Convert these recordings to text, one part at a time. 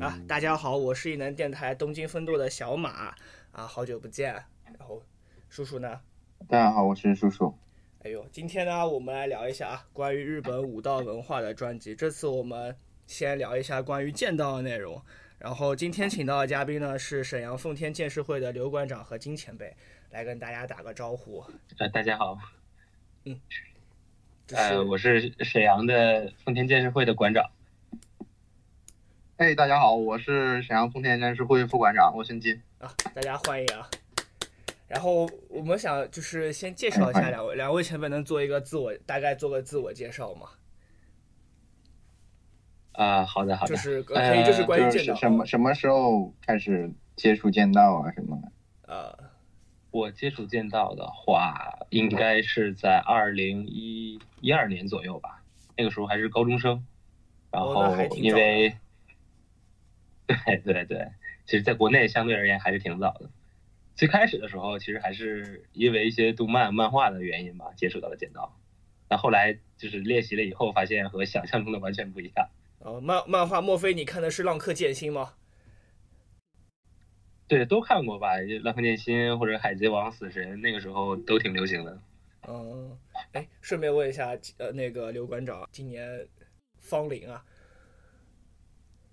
啊，大家好，我是异能电台东京分舵的小马啊，好久不见。然后，叔叔呢？大家好，我是叔叔。哎呦，今天呢，我们来聊一下啊，关于日本武道文化的专辑。这次我们先聊一下关于剑道的内容。然后今天请到的嘉宾呢是沈阳奉天剑士会的刘馆长和金前辈，来跟大家打个招呼。呃，大家好。嗯。呃，我是沈阳的奉天剑士会的馆长。哎，大家好，我是沈阳丰田剑士会副馆长，我姓金啊，大家欢迎啊。然后我们想就是先介绍一下两位，两位前辈能做一个自我大概做个自我介绍吗？啊，好的好的，就是可以就是关于剑道，什么什么时候开始接触剑道啊什么的？呃，我接触剑道的话，应该是在二零一一二年左右吧，那个时候还是高中生，然后因为。对对对，其实，在国内相对而言还是挺早的。最开始的时候，其实还是因为一些动漫、漫画的原因吧，接触到了剪刀。那后来就是练习了以后，发现和想象中的完全不一样。哦，漫漫画，莫非你看的是《浪客剑心》吗？对，都看过吧，《浪客剑心》或者《海贼王》《死神》，那个时候都挺流行的。嗯，哎，顺便问一下，呃，那个刘馆长今年芳龄啊？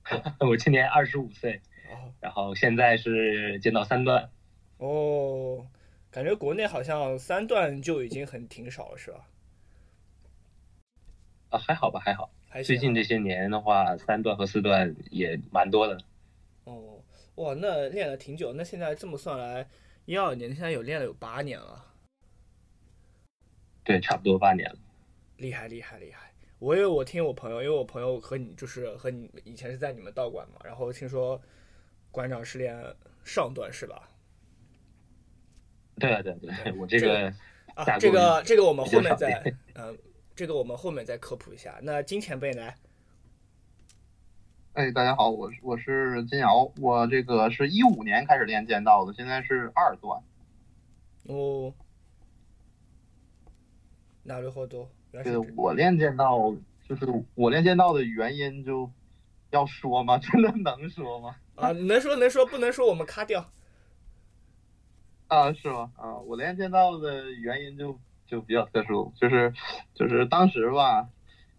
我今年二十五岁，然后现在是剑道三段。哦，感觉国内好像三段就已经很挺少了，是吧？啊，还好吧，还好。最近这些年的话，三段和四段也蛮多的。哦，哇，那练了挺久。那现在这么算来，一二年现在有练了有八年了。对，差不多八年了。厉害，厉害，厉害。我因为我听我朋友，因为我朋友和你就是和你以前是在你们道馆嘛，然后听说馆长是练上段是吧？对对对，我这个啊，这个这个我们后面再嗯，这个我们后面再科普一下。那金前辈呢？哎，大家好，我我是金瑶，我这个是一五年开始练剑道的，现在是二段。哦，哪里好多？对，我练剑道就是我练剑道的原因，就要说吗？真的能说吗？啊，能说能说，不能说我们卡掉。啊，是吗？啊，我练剑道的原因就就比较特殊，就是就是当时吧，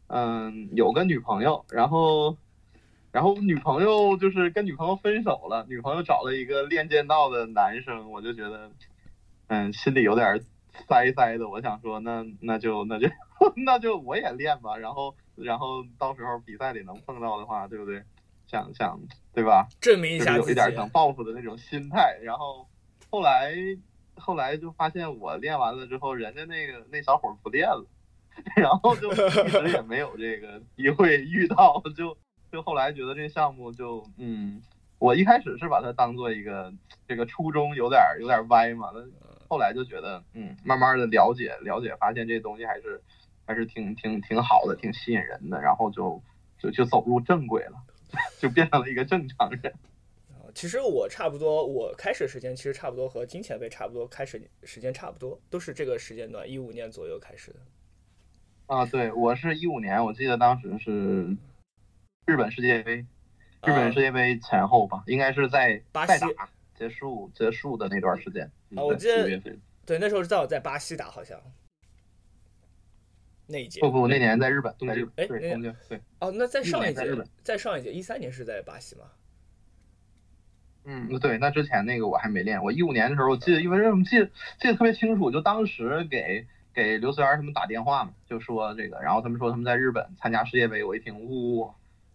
嗯，有个女朋友，然后然后女朋友就是跟女朋友分手了，女朋友找了一个练剑道的男生，我就觉得嗯，心里有点塞塞的。我想说，那那就那就。那就我也练吧，然后然后到时候比赛里能碰到的话，对不对？想想对吧？证明一下有一点想报复的那种心态。然后后来后来就发现我练完了之后，人家那个那小伙不练了，然后就一直也没有这个机会遇到。就就后来觉得这项目就嗯，我一开始是把它当做一个这个初衷有点有点歪嘛，那后来就觉得嗯，慢慢的了解了解，发现这东西还是。还是挺挺挺好的，挺吸引人的，然后就就就走入正轨了，就变成了一个正常人。其实我差不多，我开始时间其实差不多和金前辈差不多，开始时间差不多，都是这个时间段，一五年左右开始的。啊，对，我是一五年，我记得当时是日本世界杯，日本世界杯前后吧，应该是在巴西结束结束的那段时间。啊，我记得对，那时候是在我在巴西打，好像。那一届不不，那年在日本，在日本，哎，东京，对。哦，那在上一届，日本，在上一届，一三年是在巴西吗？嗯，对，那之前那个我还没练。我一五年的时候，我记得，因为什么记得记得特别清楚，就当时给给刘思源他们打电话嘛，就说这个，然后他们说他们在日本参加世界杯，我一听，呜，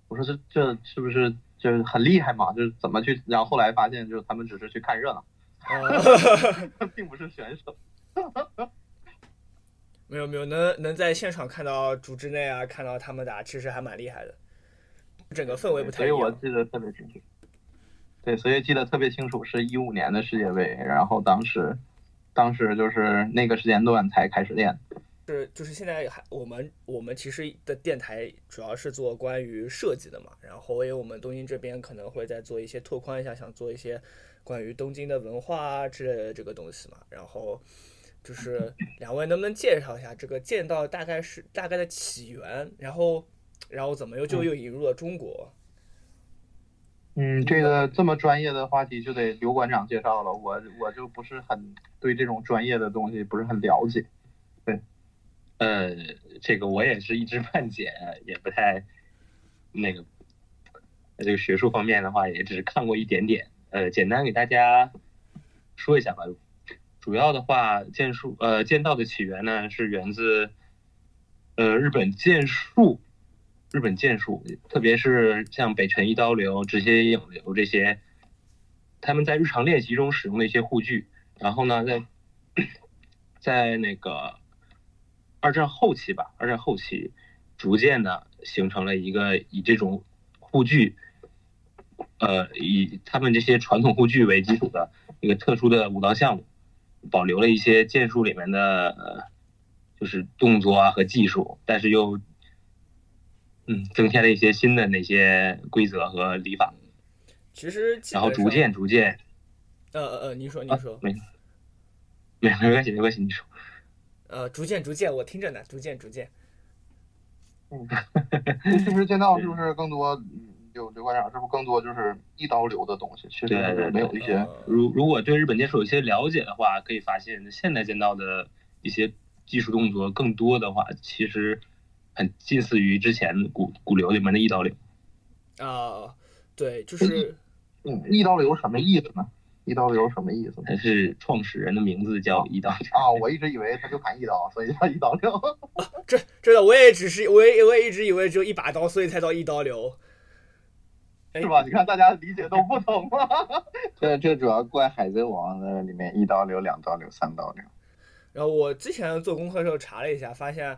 我说这这是不是就是很厉害嘛？就是怎么去？然后后来发现，就是他们只是去看热闹，并不是选手。没有没有，能能在现场看到组织内啊，看到他们打，其实还蛮厉害的。整个氛围不太一样。所以我记得特别清楚。对，所以记得特别清楚，是一五年的世界杯，然后当时，当时就是那个时间段才开始练。是，就是现在还我们我们其实的电台主要是做关于设计的嘛，然后因为我们东京这边可能会再做一些拓宽一下，想做一些关于东京的文化啊之类的这个东西嘛，然后。就是两位能不能介绍一下这个剑道大概是大概的起源，然后然后怎么又就又引入了中国？嗯，这个这么专业的话题就得刘馆长介绍了，我我就不是很对这种专业的东西不是很了解。对，呃，这个我也是一知半解，也不太那个，这个学术方面的话，也只是看过一点点。呃，简单给大家说一下吧。主要的话，剑术呃剑道的起源呢是源自呃日本剑术。日本剑术，特别是像北辰一刀流、直接影流这些，他们在日常练习中使用的一些护具。然后呢，在在那个二战后期吧，二战后期逐渐的形成了一个以这种护具，呃，以他们这些传统护具为基础的一个特殊的武道项目，保留了一些剑术里面的，就是动作啊和技术，但是又。嗯，增添了一些新的那些规则和礼法。其实，然后逐渐逐渐，呃呃呃，你说你说，没，没没关系没关系，你说。呃，逐渐逐渐，我听着呢，逐渐逐渐。嗯，其实剑道是不是更多？刘刘馆长是不是更多就是一刀流的东西？其实没有一些。如如果对日本剑术有些了解的话，可以发现现代剑道的一些技术动作更多的话，其实。很近似于之前古古流里面的一刀流啊，对，就是嗯，一刀流什么意思呢？一刀流什么意思？他是创始人的名字叫一刀流啊，我一直以为他就砍一刀，所以叫一刀流。这这的我也只是我也我也一直以为只有一把刀，所以才叫一刀流，是吧？你看大家理解都不同嘛。这这主要怪海贼王的里面一刀流、两刀流、三刀流。然后我之前做功课的时候查了一下，发现。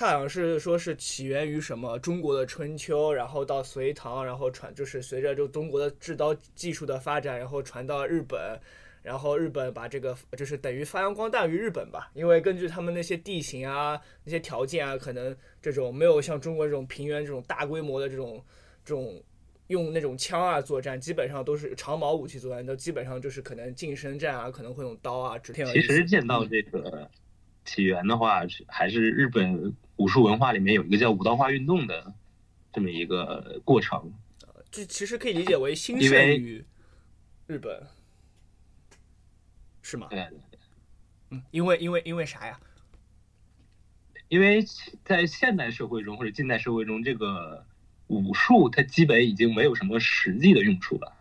它好像是说是起源于什么中国的春秋，然后到隋唐，然后传就是随着就中国的制刀技术的发展，然后传到日本，然后日本把这个就是等于发扬光大于日本吧。因为根据他们那些地形啊、那些条件啊，可能这种没有像中国这种平原这种大规模的这种这种用那种枪啊作战，基本上都是长矛武器作战，都基本上就是可能近身战啊，可能会用刀啊。之其实见到这个起源的话，还是日本。武术文化里面有一个叫武道化运动的这么一个过程，这其实可以理解为兴盛于日本，是吗？对，嗯，因为因为因为啥呀？因为在现代社会中或者近代社会中，这个武术它基本已经没有什么实际的用处了。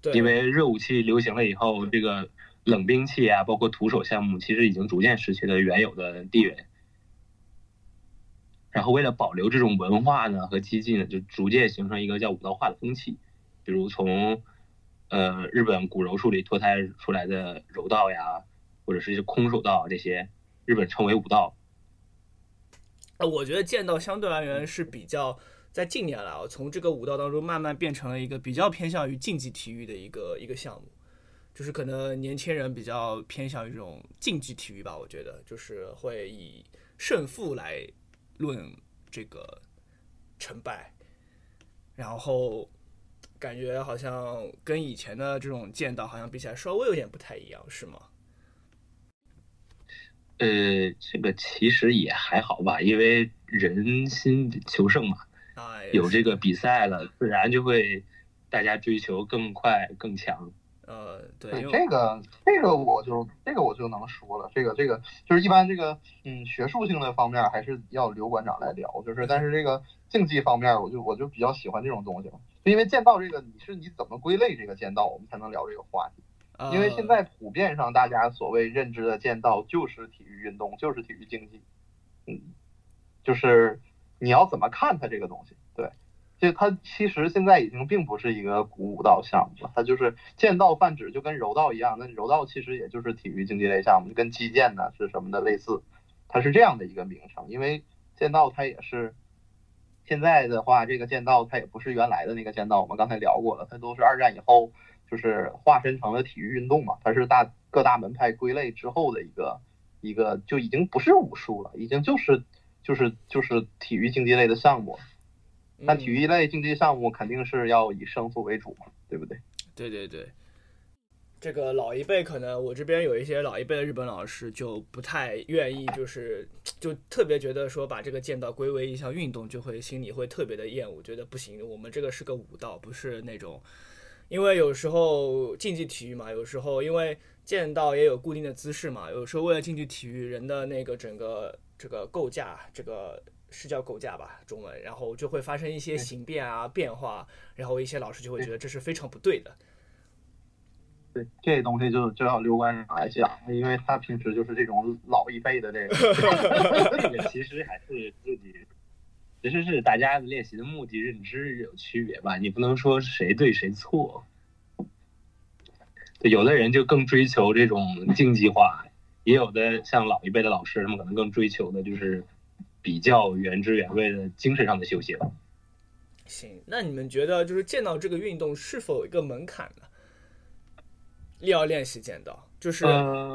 对，因为热武器流行了以后，这个冷兵器啊，包括徒手项目，其实已经逐渐失去了原有的地位。然后为了保留这种文化呢和激进呢，就逐渐形成一个叫武道化的风气，比如从，呃日本古柔术里脱胎出来的柔道呀，或者是一些空手道这些，日本称为武道。我觉得剑道相对而言是比较在近年来啊，从这个武道当中慢慢变成了一个比较偏向于竞技体育的一个一个项目，就是可能年轻人比较偏向于这种竞技体育吧，我觉得就是会以胜负来。论这个成败，然后感觉好像跟以前的这种剑道好像比起来稍微有点不太一样，是吗？呃，这个其实也还好吧，因为人心求胜嘛，有这个比赛了，自然就会大家追求更快更强。呃，对，这个这个我就这个我就能说了，这个这个就是一般这个嗯学术性的方面还是要刘馆长来聊，就是但是这个竞技方面，我就我就比较喜欢这种东西，就因为剑道这个你是你怎么归类这个剑道，我们才能聊这个话题，因为现在普遍上大家所谓认知的剑道就是体育运动，就是体育竞技，嗯，就是你要怎么看它这个东西，对。就它其实现在已经并不是一个古武道项目了，它就是剑道泛指，就跟柔道一样。那柔道其实也就是体育竞技类项目，就跟击剑呢是什么的类似，它是这样的一个名称。因为剑道它也是现在的话，这个剑道它也不是原来的那个剑道，我们刚才聊过了，它都是二战以后就是化身成了体育运动嘛，它是大各大门派归类之后的一个一个就已经不是武术了，已经就是就是就是体育竞技类的项目。那体育类竞技项目肯定是要以胜负为主嘛，对不对？对对对，这个老一辈可能我这边有一些老一辈的日本老师就不太愿意，就是就特别觉得说把这个剑道归为一项运动，就会心里会特别的厌恶，觉得不行，我们这个是个武道，不是那种，因为有时候竞技体育嘛，有时候因为剑道也有固定的姿势嘛，有时候为了竞技体育，人的那个整个这个构架，这个是叫构架吧，中文，然后就会发生一些形变啊变化，然后一些老师就会觉得这是非常不对的。对这东西就就要刘馆长来讲，因为他平时就是这种老一辈的这个。这个其实还是自己，其实是大家练习的目的认知有区别吧，你不能说谁对谁错。有的人就更追求这种竞技化，也有的像老一辈的老师，他们可能更追求的就是比较原汁原味的精神上的修行。行，那你们觉得就是剑道这个运动是否有一个门槛呢？要练习剑道，就是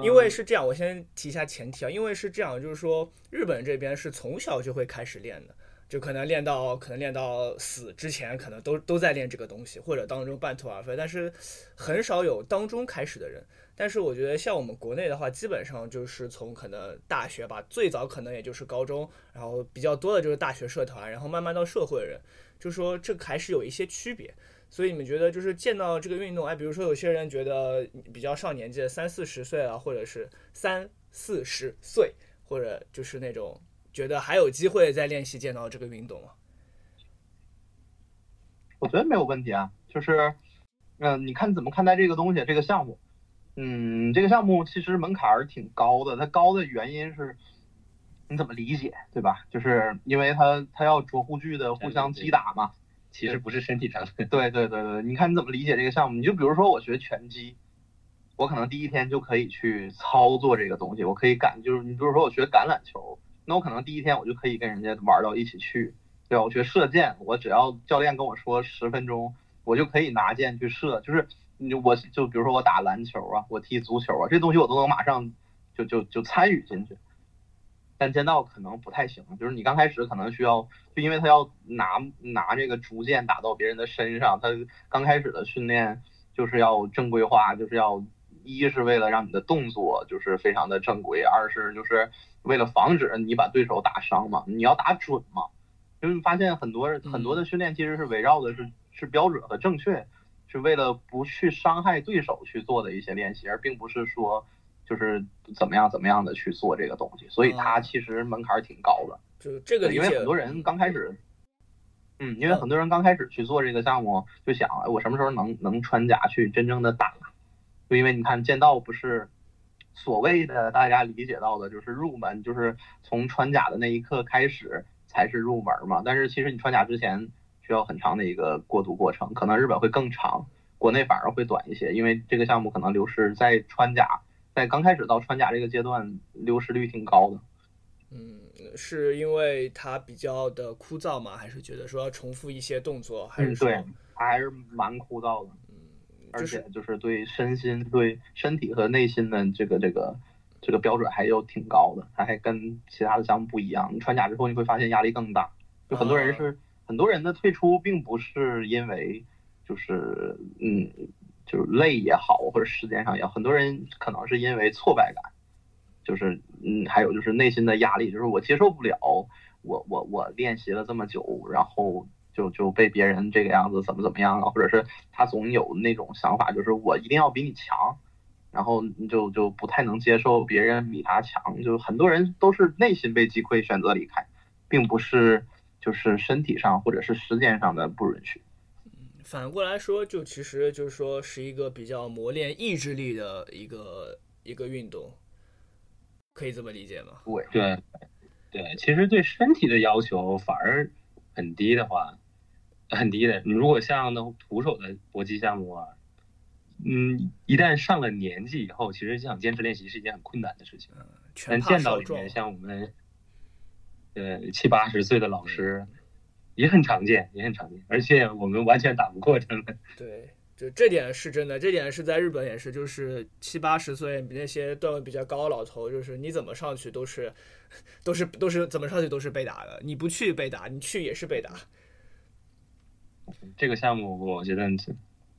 因为是这样。我先提一下前提啊，因为是这样，就是说日本这边是从小就会开始练的，就可能练到可能练到死之前，可能都都在练这个东西，或者当中半途而废。但是很少有当中开始的人。但是我觉得像我们国内的话，基本上就是从可能大学吧，最早可能也就是高中，然后比较多的就是大学社团，然后慢慢到社会的人，就说这还是有一些区别。所以你们觉得就是见到这个运动，哎，比如说有些人觉得比较上年纪的，三四十岁啊，或者是三四十岁，或者就是那种觉得还有机会再练习见到这个运动吗？我觉得没有问题啊，就是，嗯，你看怎么看待这个东西，这个项目？嗯，这个项目其实门槛儿挺高的，它高的原因是你怎么理解，对吧？就是因为它它要着护具的互相击打嘛。其实不是身体上的。对对对对，你看你怎么理解这个项目？你就比如说我学拳击，我可能第一天就可以去操作这个东西，我可以感就是你比如说我学橄榄球，那我可能第一天我就可以跟人家玩到一起去，对吧？我学射箭，我只要教练跟我说十分钟，我就可以拿箭去射。就是你我就比如说我打篮球啊，我踢足球啊，这东西我都能马上就就就参与进去。但剑道可能不太行，就是你刚开始可能需要，就因为他要拿拿这个竹剑打到别人的身上，他刚开始的训练就是要正规化，就是要一是为了让你的动作就是非常的正规，二是就是为了防止你把对手打伤嘛，你要打准嘛，因为发现很多很多的训练其实是围绕的是是标准和正确，是为了不去伤害对手去做的一些练习，而并不是说。就是怎么样怎么样的去做这个东西，所以它其实门槛挺高的。就这个，因为很多人刚开始，嗯，因为很多人刚开始去做这个项目，就想，哎，我什么时候能能穿甲去真正的打？就因为你看剑道不是所谓的大家理解到的，就是入门，就是从穿甲的那一刻开始才是入门嘛。但是其实你穿甲之前需要很长的一个过渡过程，可能日本会更长，国内反而会短一些，因为这个项目可能流失在穿甲。在刚开始到穿甲这个阶段，流失率挺高的。嗯，是因为它比较的枯燥吗？还是觉得说要重复一些动作？还是对，它还是蛮枯燥的。嗯，而且就是对身心、对身体和内心的这个这个这个标准还有挺高的。它还跟其他的项目不一样。你穿甲之后，你会发现压力更大。就很多人是很多人的退出，并不是因为就是嗯。就是累也好，或者时间上也好，很多人可能是因为挫败感，就是嗯，还有就是内心的压力，就是我接受不了，我我我练习了这么久，然后就就被别人这个样子怎么怎么样了，或者是他总有那种想法，就是我一定要比你强，然后就就不太能接受别人比他强，就很多人都是内心被击溃，选择离开，并不是就是身体上或者是时间上的不允许。反过来说，就其实就是说是一个比较磨练意志力的一个一个运动，可以这么理解吗？对对对，其实对身体的要求反而很低的话，很低的。你如果像那徒手的搏击项目啊，嗯，一旦上了年纪以后，其实想坚持练习是一件很困难的事情。但见到里面像我们，呃七八十岁的老师。也很常见，也很常见，而且我们完全打不过他们。对，就这点是真的，这点是在日本也是，就是七八十岁那些段位比较高的老头，就是你怎么上去都是，都是都是怎么上去都是被打的，你不去被打，你去也是被打。这个项目我觉得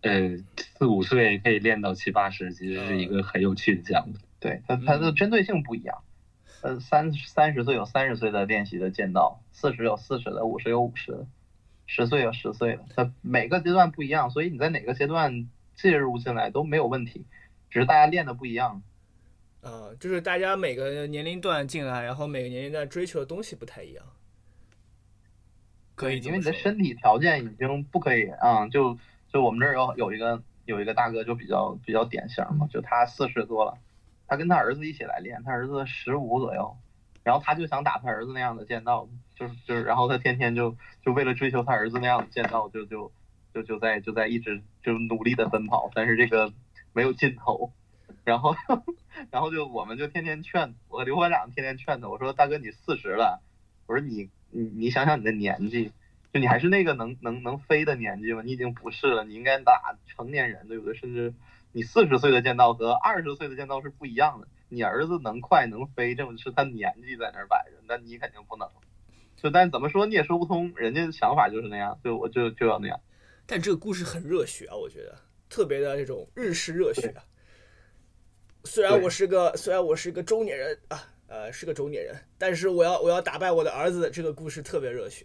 呃四五岁可以练到七八十，其实是一个很有趣的项目。对它它的针对性不一样。呃，三三十岁有三十岁的练习的剑道，四十有四十的，五十有五十的，十岁有十岁的，它每个阶段不一样，所以你在哪个阶段介入进来都没有问题，只是大家练的不一样。呃，就是大家每个年龄段进来，然后每个年龄段追求的东西不太一样。可以，因为你的身体条件已经不可以啊，就就我们这儿有有一个有一个大哥就比较比较典型嘛，就他四十多了。他跟他儿子一起来练，他儿子十五左右，然后他就想打他儿子那样的剑道，就是就是，然后他天天就就为了追求他儿子那样的剑道，就就就就在就在一直就努力的奔跑，但是这个没有尽头，然后 然后就我们就天天劝我和刘馆长天天劝他，我说大哥你四十了，我说你你你想想你的年纪，就你还是那个能能能飞的年纪吗？你已经不是了，你应该打成年人，对不对？甚至。你四十岁的剑道和二十岁的剑道是不一样的。你儿子能快能飞，这是他年纪在那儿摆着，那你肯定不能。就但怎么说你也说不通，人家的想法就是那样，就我就就要那样。但这个故事很热血啊，我觉得特别的这种日式热血。虽然我是个虽然我是个中年人啊，呃是个中年人，但是我要我要打败我的儿子，这个故事特别热血。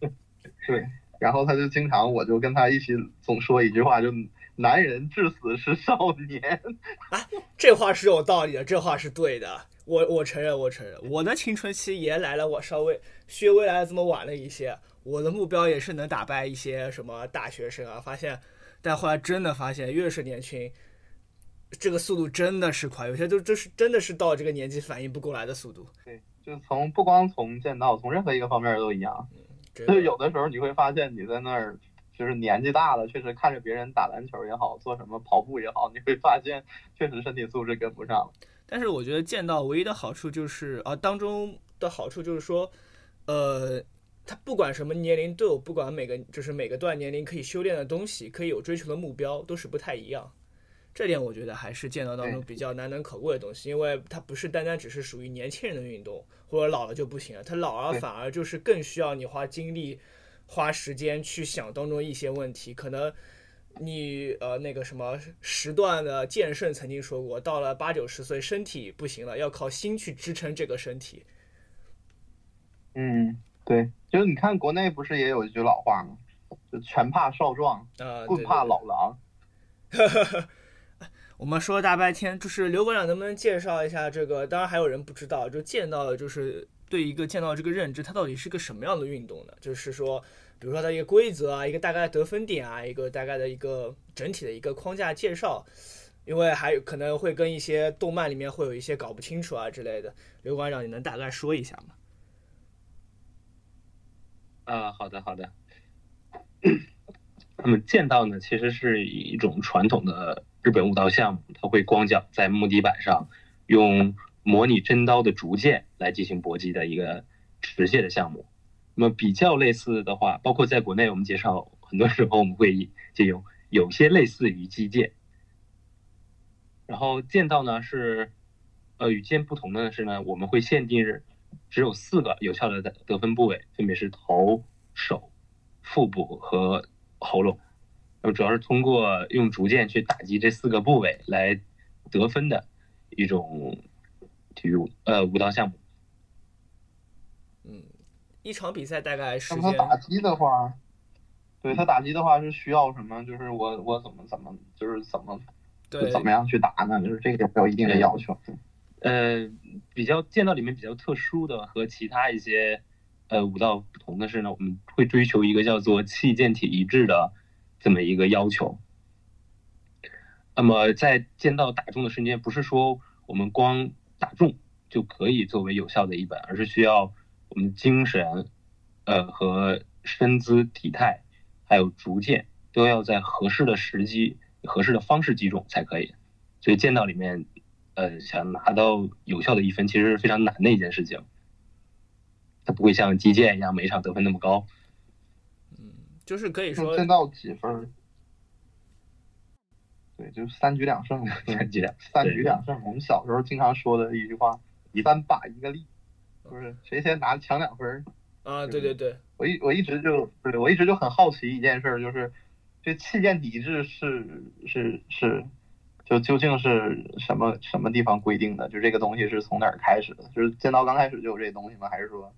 对，然后他就经常，我就跟他一起总说一句话，就。男人至死是少年，啊，这话是有道理的，这话是对的。我我承认，我承认，我的青春期也来了，我稍微稍微来的这么晚了一些。我的目标也是能打败一些什么大学生啊，发现，但后来真的发现，越是年轻，这个速度真的是快，有些就就是真的是到这个年纪反应不过来的速度。对，就从不光从剑道，从任何一个方面都一样。就有的时候你会发现你在那儿。就是年纪大了，确实看着别人打篮球也好，做什么跑步也好，你会发现确实身体素质跟不上。但是我觉得剑道唯一的好处就是啊，当中的好处就是说，呃，他不管什么年龄都有，不管每个就是每个段年龄可以修炼的东西，可以有追求的目标，都是不太一样。这点我觉得还是剑道当中比较难能可贵的东西，因为它不是单单只是属于年轻人的运动，或者老了就不行了，他老了反而就是更需要你花精力。花时间去想当中一些问题，可能你呃那个什么时段的剑圣曾经说过，到了八九十岁，身体不行了，要靠心去支撑这个身体。嗯，对，就是你看国内不是也有一句老话吗？就拳怕少壮，呃棍怕老狼。我们说大白天，就是刘馆长能不能介绍一下这个？当然还有人不知道，就剑道就是。对一个剑道这个认知，它到底是个什么样的运动呢？就是说，比如说它一个规则啊，一个大概得分点啊，一个大概的一个整体的一个框架介绍，因为还有可能会跟一些动漫里面会有一些搞不清楚啊之类的。刘馆长，你能大概说一下吗？啊，好的好的。那么剑道呢，其实是一种传统的日本武道项目，它会光脚在木地板上用。模拟真刀的竹剑来进行搏击的一个持械的项目，那么比较类似的话，包括在国内我们介绍很多时候我们会借用有些类似于击剑，然后剑道呢是，呃与剑不同的是呢，我们会限定只有四个有效的得分部位，分别是头、手、腹部和喉咙，那么主要是通过用竹剑去打击这四个部位来得分的一种。体育呃舞蹈项目，嗯，一场比赛大概时间。他打击的话，对他打击的话是需要什么？就是我我怎么怎么就是怎么对怎么样去打呢？就是这个有一定的要求。呃，比较剑道里面比较特殊的和其他一些呃舞道不同的是呢，我们会追求一个叫做气剑体一致的这么一个要求。那么在剑道打中的瞬间，不是说我们光打中就可以作为有效的一本，而是需要我们精神，呃和身姿体态，还有逐渐都要在合适的时机、合适的方式击中才可以。所以剑道里面，呃想拿到有效的一分，其实是非常难的一件事情。它不会像击剑一样每场得分那么高。嗯，就是可以说剑道几分？对，就是三局两胜，三局两三局两胜。我们小时候经常说的一句话：“一三把一个力”，就是谁先拿抢两分啊，对对对，我一我一直就对我一直就很好奇一件事，就是这气垫底质是是是，就究竟是什么什么地方规定的？就这个东西是从哪儿开始的？就是剑道刚开始就有这东西吗？还是说，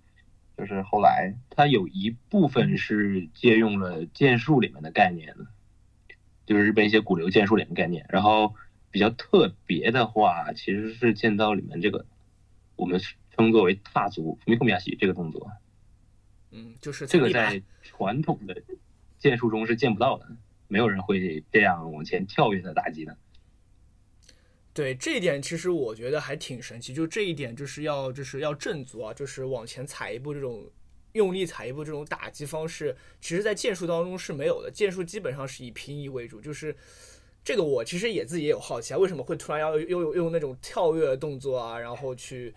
就是后来它有一部分是借用了剑术里面的概念的，就是日本一些古流剑术里面的概念。然后比较特别的话，其实是剑道里面这个我们称作为踏足米库米亚西这个动作。嗯，就是这个在传统的剑术中是见不到的，没有人会这样往前跳跃的打击的。对这一点，其实我觉得还挺神奇。就这一点，就是要就是要正足啊，就是往前踩一步，这种用力踩一步，这种打击方式，其实在剑术当中是没有的。剑术基本上是以平移为主，就是这个我其实也自己也有好奇啊，为什么会突然要又用那种跳跃动作啊，然后去。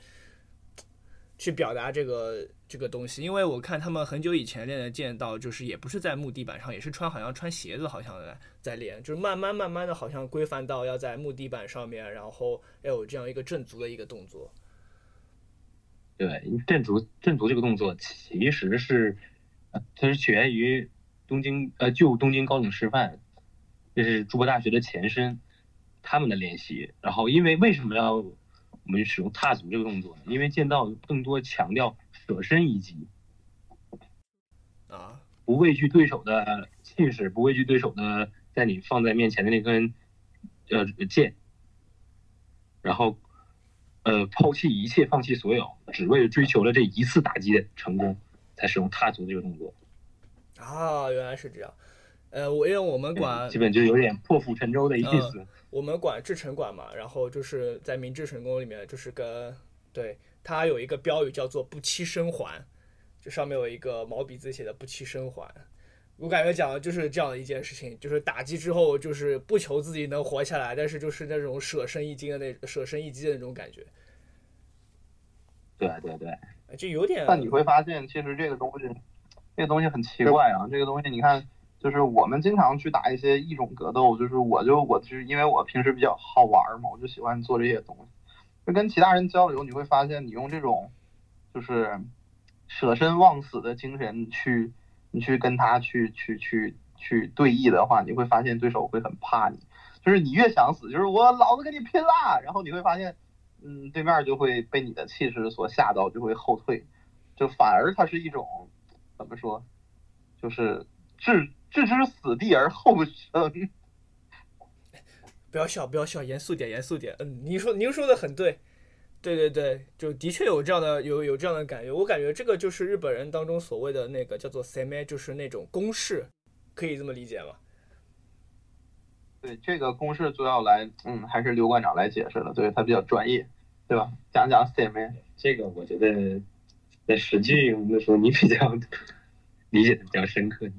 去表达这个这个东西，因为我看他们很久以前练的剑道，就是也不是在木地板上，也是穿好像穿鞋子，好像在在练，就是慢慢慢慢的好像规范到要在木地板上面，然后要有这样一个正足的一个动作。对，正足正足这个动作其实是，它是起源于东京呃旧东京高等师范，这是筑波大学的前身，他们的练习。然后因为为什么要？我们使用踏足这个动作呢，因为剑道更多强调舍身一击，啊，不畏惧对手的气势，不畏惧对手的在你放在面前的那根呃剑，然后呃抛弃一切，放弃所有，只为了追求了这一次打击的成功，才使用踏足这个动作。啊，原来是这样。呃，我因为我们管基本就有点破釜沉舟的意思。我们管至诚管嘛，然后就是在明治神宫里面，就是跟对它有一个标语叫做“不期生还”，这上面有一个毛笔字写的“不期生还”。我感觉讲的就是这样的一件事情，就是打击之后就是不求自己能活下来，但是就是那种舍身一击的那舍身一击的那种感觉。对对对，就有点。但你会发现，其实这个东西，这个东西很奇怪啊。这个东西你看。就是我们经常去打一些异种格斗，就是我就我就是因为我平时比较好玩嘛，我就喜欢做这些东西。就跟其他人交流，你会发现你用这种就是舍身忘死的精神去，你去跟他去去去去对弈的话，你会发现对手会很怕你。就是你越想死，就是我老子跟你拼啦，然后你会发现，嗯，对面就会被你的气势所吓到，就会后退。就反而它是一种怎么说，就是置。置之死地而后生。不要笑，不要笑，严肃点，严肃点。嗯，您说，您说的很对，对对对，就的确有这样的，有有这样的感觉。我感觉这个就是日本人当中所谓的那个叫做 “seme”，就是那种公式，可以这么理解吗？对，这个公式主要来，嗯，还是刘馆长来解释了，对他比较专业，对吧？讲讲 “seme”，这个我觉得在实际用的时候，你比较理解的比较深刻。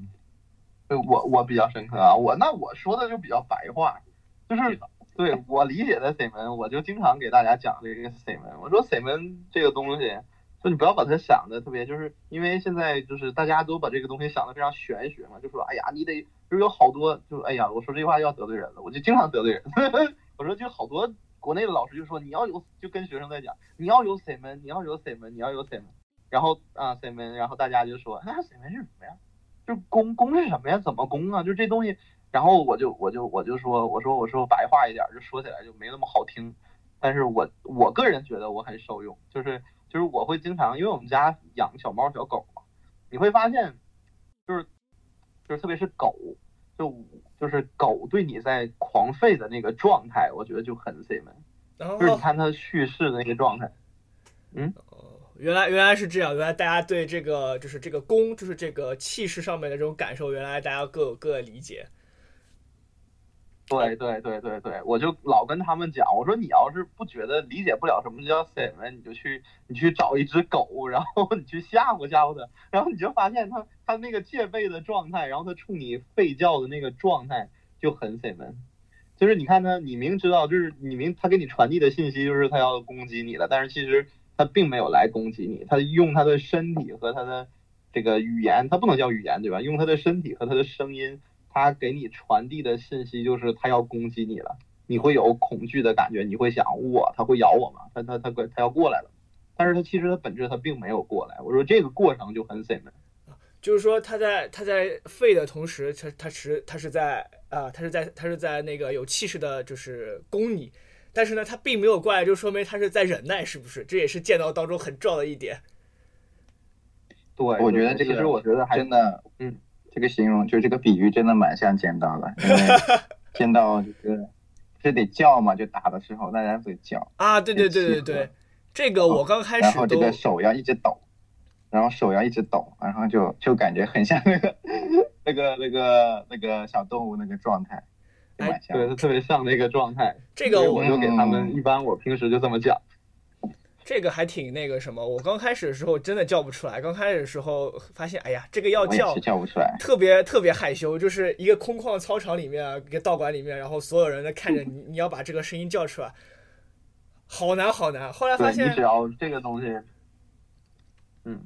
对我我比较深刻啊，我那我说的就比较白话，就是对我理解的 C 门，我就经常给大家讲这个 C 门。我说 C 门这个东西，就你不要把它想的特别，就是因为现在就是大家都把这个东西想的非常玄学嘛，就说哎呀你得就是有好多就哎呀我说这句话要得罪人了，我就经常得罪人。我说就好多国内的老师就说你要有就跟学生在讲你要有 C 门，你要有 C 门，你要有 C 门，然后啊 C 门，然后大家就说那 C 门是什么呀？就是攻攻是什么呀？怎么攻啊？就这东西，然后我就我就我就说，我说我说白话一点，就说起来就没那么好听。但是我我个人觉得我很受用，就是就是我会经常，因为我们家养小猫小狗嘛，你会发现，就是就是特别是狗，就就是狗对你在狂吠的那个状态，我觉得就很 C 门，就是你看它叙事的那个状态，嗯。原来原来是这样，原来大家对这个就是这个攻，就是这个气势上面的这种感受，原来大家各有各的理解。对对对对对，我就老跟他们讲，我说你要是不觉得理解不了什么叫 s 门，你就去你去找一只狗，然后你去吓唬吓唬它，然后你就发现它它那个戒备的状态，然后它冲你吠叫的那个状态就很 s 门，就是你看它，你明知道就是你明它给你传递的信息就是它要攻击你了，但是其实。他并没有来攻击你，他用他的身体和他的这个语言，他不能叫语言对吧？用他的身体和他的声音，他给你传递的信息就是他要攻击你了，你会有恐惧的感觉，你会想我他会咬我吗？他他他他要过来了，但是他其实他本质他并没有过来。我说这个过程就很 s i m 就是说他在他在废的同时，他他是他是在啊，他是在他是在那个有气势的，就是攻你，但是呢，他并没有过来，就说明他是在忍耐，是不是？这也是剑道当中很重要的一点。对，我觉得这个其实我觉得还真的，嗯，这个形容就这个比喻真的蛮像剑刀的，因为 剑刀就是是得叫嘛，就打的时候大家得叫啊，对对对对对，这个我刚开始然后这个手要一直抖，然后手要一直抖，然后就就感觉很像那个那个那个那个小动物那个状态，就蛮像对，它特别像那个状态。这个我就给他们，一般我平时就这么讲。这个还挺那个什么，我刚开始的时候真的叫不出来，刚开始的时候发现，哎呀，这个要叫叫不出来。特别特别害羞，就是一个空旷的操场里面，一个道馆里面，然后所有人在看着你，你要把这个声音叫出来，好难好难。后来发现，你现只，要这个东西，嗯，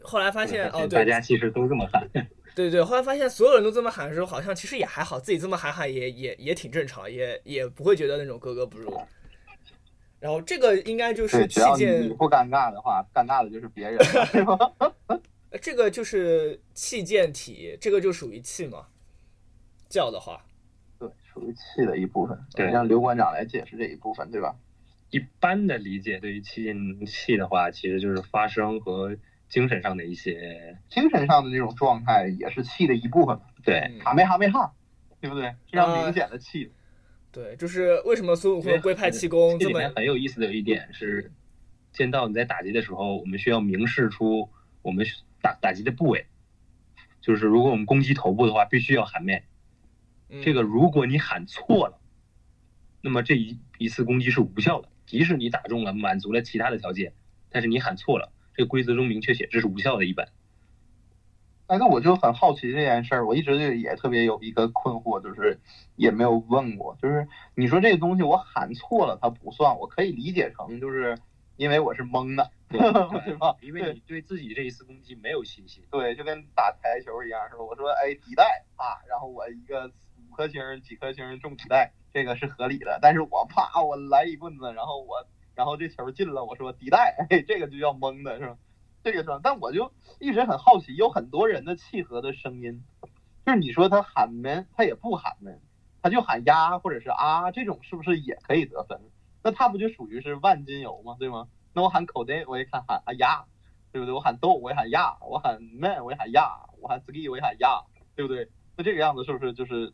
后来发现，哦，大对家其实都这么喊。对对，后来发现所有人都这么喊的时候，好像其实也还好，自己这么喊喊也也也挺正常，也也不会觉得那种格格不入。然后这个应该就是对，器只要件你，不尴尬的话，尴尬的就是别人，是吧？呃这个就是器件体，这个就属于气嘛。叫的话，对，属于气的一部分。对让刘馆长来解释这一部分，对吧？一般的理解对于气进气的话，其实就是发声和精神上的一些精神上的那种状态也是气的一部分，对。嗯哈没哈没哈，对不对？非常明显的气。对，就是为什么孙悟空龟派气功这里面很有意思的有一点是，剑道你在打击的时候，我们需要明示出我们打打击的部位，就是如果我们攻击头部的话，必须要喊麦。嗯这个如果你喊错了，那么这一一次攻击是无效的，即使你打中了，满足了其他的条件，但是你喊错了，这个规则中明确写这是无效的，一般。哎，那我就很好奇这件事儿，我一直就也特别有一个困惑，就是也没有问过，就是你说这个东西我喊错了它不算，我可以理解成就是因为我是懵的，对吧？因为你对自己这一次攻击没有信心。对，就跟打台球一样，是吧？我说哎底带啊，然后我一个五颗星儿几颗星儿中底带，这个是合理的，但是我啪我来一棍子，然后我然后这球进了，我说底带，哎，这个就叫懵的是吧？这个是吧，但我就一直很好奇，有很多人的契合的声音，就是你说他喊 man，，他也不喊闷，他就喊呀或者是啊，这种是不是也可以得分？那他不就属于是万金油吗？对吗？那我喊口袋，我也看喊啊呀，对不对？我喊豆，我也喊呀；我喊闷，我也喊呀；我喊 ski，我也喊呀，对不对？那这个样子是不是就是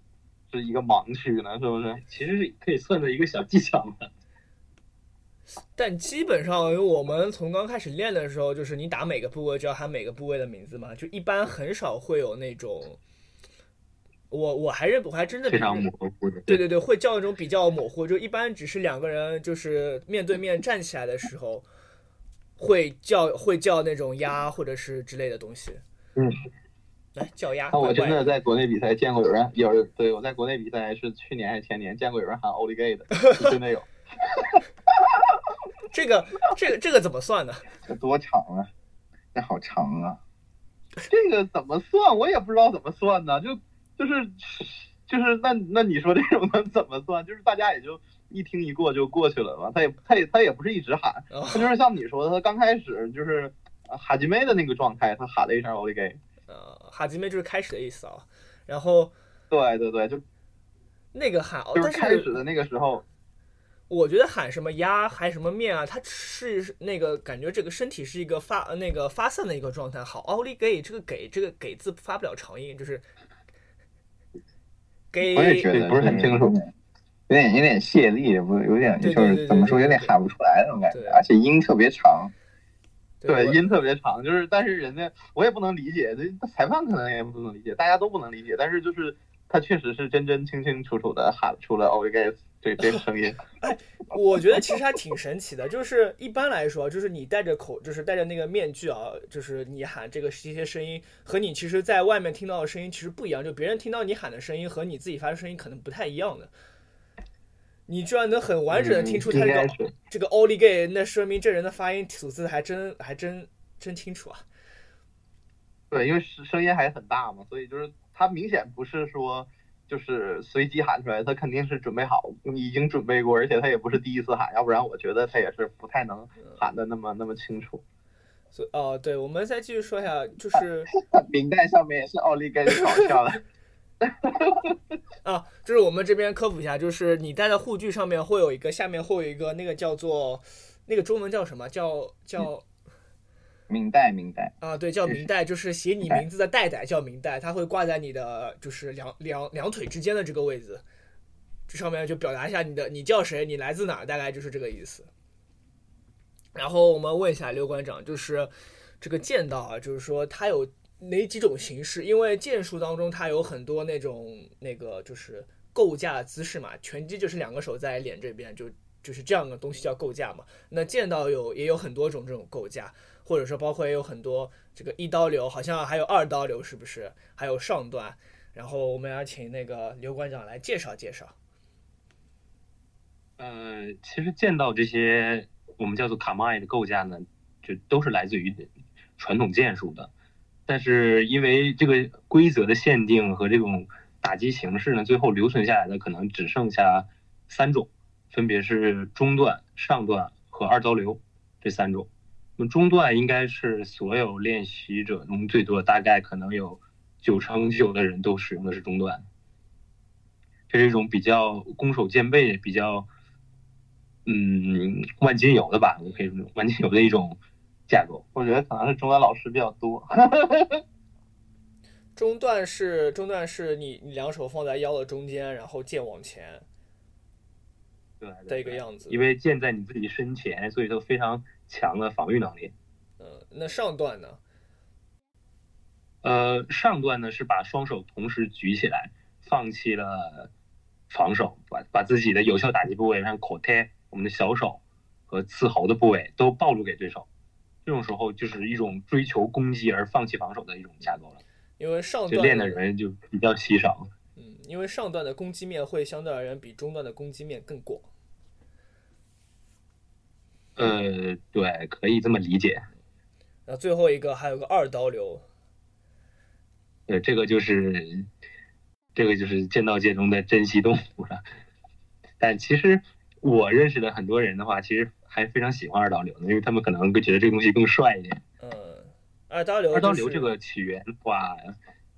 是一个盲区呢？是不是？其实是可以算作一个小技巧嘛。但基本上，因为我们从刚开始练的时候，就是你打每个部位就要喊每个部位的名字嘛，就一般很少会有那种，我我还是我还真的非常模糊的。对对对，会叫那种比较模糊，就一般只是两个人就是面对面站起来的时候，会叫会叫那种鸭或者是之类的东西。嗯，来叫鸭。那我真的在国内比赛见过有人有人对我在国内比赛是去年还是前年见过有人喊 o l i gay 的，是真的有。这个这个这个怎么算呢？这多长啊？这好长啊！这个怎么算？我也不知道怎么算呢。就就是就是那那你说这种能怎么算？就是大家也就一听一过就过去了嘛。他也他也他也不是一直喊，哦他就是像你说的，他刚开始就是呃哈基妹的那个状态，他喊了一声 o l i gay。呃，哈基妹就是开始的意思啊。然后对对对，就那个喊，哦就是开始的那个时候，我觉得喊什么鸭喊什么面啊，它是那个感觉这个身体是一个发呃那个发散的一个状态。好，奥利给这个给这个给字发不了长音，就是给。我也觉得不是很清楚有点有点泄力，不有点就是怎么说，对有点喊不出来那种感觉对，而且音特别长。对我音特别长，就是但是人家我也不能理解，这裁判可能也不能理解，大家都不能理解，但是就是他确实是真真清清楚楚的喊出了 l i gay 这这个声音。我觉得其实还挺神奇的，就是一般来说，就是你戴着口，就是戴着那个面具啊，就是你喊这个这些声音和你其实在外面听到的声音其实不一样，就别人听到你喊的声音和你自己发的声音可能不太一样的。你居然能很完整的听出他这个、应该是这个 l i gay，那说明这人的发音吐字还真还真真清楚啊。对，因为声声音还很大嘛，所以就是他明显不是说就是随机喊出来，他肯定是准备好，已经准备过，而且他也不是第一次喊，要不然我觉得他也是不太能喊的那么那么清楚。所以哦，对，我们再继续说一下，就是 明代上面也是奥利给搞笑的。啊，就是我们这边科普一下，就是你戴的护具上面会有一个，下面会有一个那个叫做那个中文叫什么？叫叫明代，明代啊，对，叫明代，就是写你名字的代代叫明代，它会挂在你的就是两两两腿之间的这个位置，这上面就表达一下你的你叫谁，你来自哪，大概就是这个意思。然后我们问一下刘馆长，就是这个剑道啊，就是说它有。哪几种形式？因为剑术当中它有很多那种那个就是构架姿势嘛，拳击就是两个手在脸这边，就就是这样的东西叫构架嘛。那剑道有也有很多种这种构架，或者说包括也有很多这个一刀流，好像还有二刀流，是不是？还有上段。然后我们要请那个刘馆长来介绍介绍。呃，其实见到这些我们叫做卡麦的构架呢，就都是来自于传统剑术的。但是因为这个规则的限定和这种打击形式呢，最后留存下来的可能只剩下三种，分别是中段、上段和二刀流这三种。那么中段应该是所有练习者中最多，大概可能有九成九的人都使用的是中段。这是一种比较攻守兼备、比较嗯万金油的吧，我可以说万金油的一种。架构，我觉得可能是中段老师比较多。中段是中段是你你两手放在腰的中间，然后剑往前，对的一个样子。因为剑在你自己身前，所以都非常强的防御能力。呃，那上段呢？呃，上段呢是把双手同时举起来，放弃了防守，把把自己的有效打击部位，像口贴我们的小手和刺喉的部位都暴露给对手。这种时候就是一种追求攻击而放弃防守的一种架构了，因为上段练的人就比较稀少。嗯，因为上段的攻击面会相对而言比中段的攻击面更广。呃，对，可以这么理解。那最后一个还有个二刀流，对，这个就是这个就是剑道界中的珍稀动物了。但其实我认识的很多人的话，其实。还非常喜欢二刀流因为他们可能会觉得这个东西更帅一点。嗯，二刀流，二刀流这个起源的话，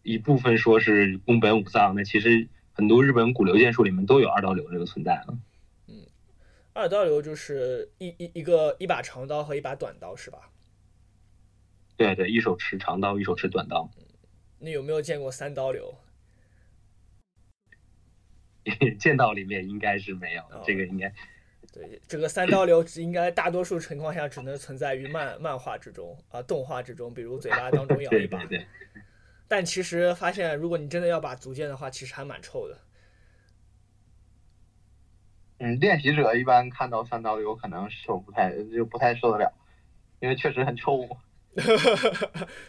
一部分说是宫本武藏，那其实很多日本古流剑术里面都有二刀流这个存在了。嗯，二刀流就是一一一个一把长刀和一把短刀是吧？对对，一手持长刀，一手持短刀。你有没有见过三刀流？剑道里面应该是没有，这个应该。对，这个三刀流应该大多数情况下只能存在于漫漫画之中啊，动画之中，比如嘴巴当中 咬一把。对。但其实发现，如果你真的要把足剑的话，其实还蛮臭的。嗯，练习者一般看到三刀流可能受不太就不太受得了，因为确实很臭。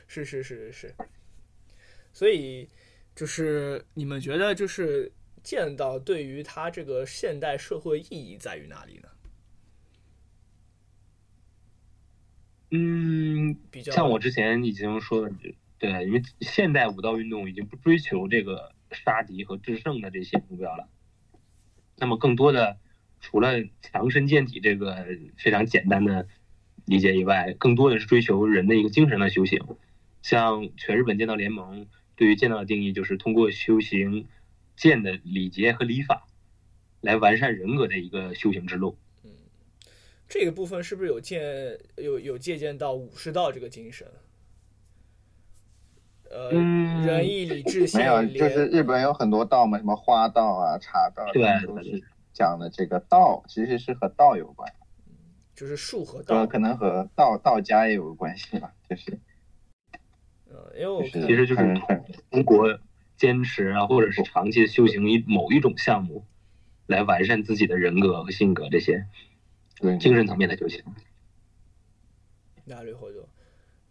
是是是是是。所以就是你们觉得就是。剑道对于它这个现代社会意义在于哪里呢？嗯，比较像我之前已经说的，对，因为现代武道运动已经不追求这个杀敌和制胜的这些目标了。那么，更多的除了强身健体这个非常简单的理解以外，更多的是追求人的一个精神的修行。像全日本剑道联盟对于剑道的定义，就是通过修行。剑的礼节和礼法，来完善人格的一个修行之路。嗯，这个部分是不是有借有有借鉴到武士道这个精神？呃，仁义礼智信。没有，就是日本有很多道嘛，什么花道啊、茶道，对，都是讲的这个道，其实是和道有关。就是术和道，可能和道道家也有关系吧，就是。呃，因为我其实就是通过。坚持啊，或者是长期修行一某一种项目，来完善自己的人格和性格这些，精神层面的修行。那る活动。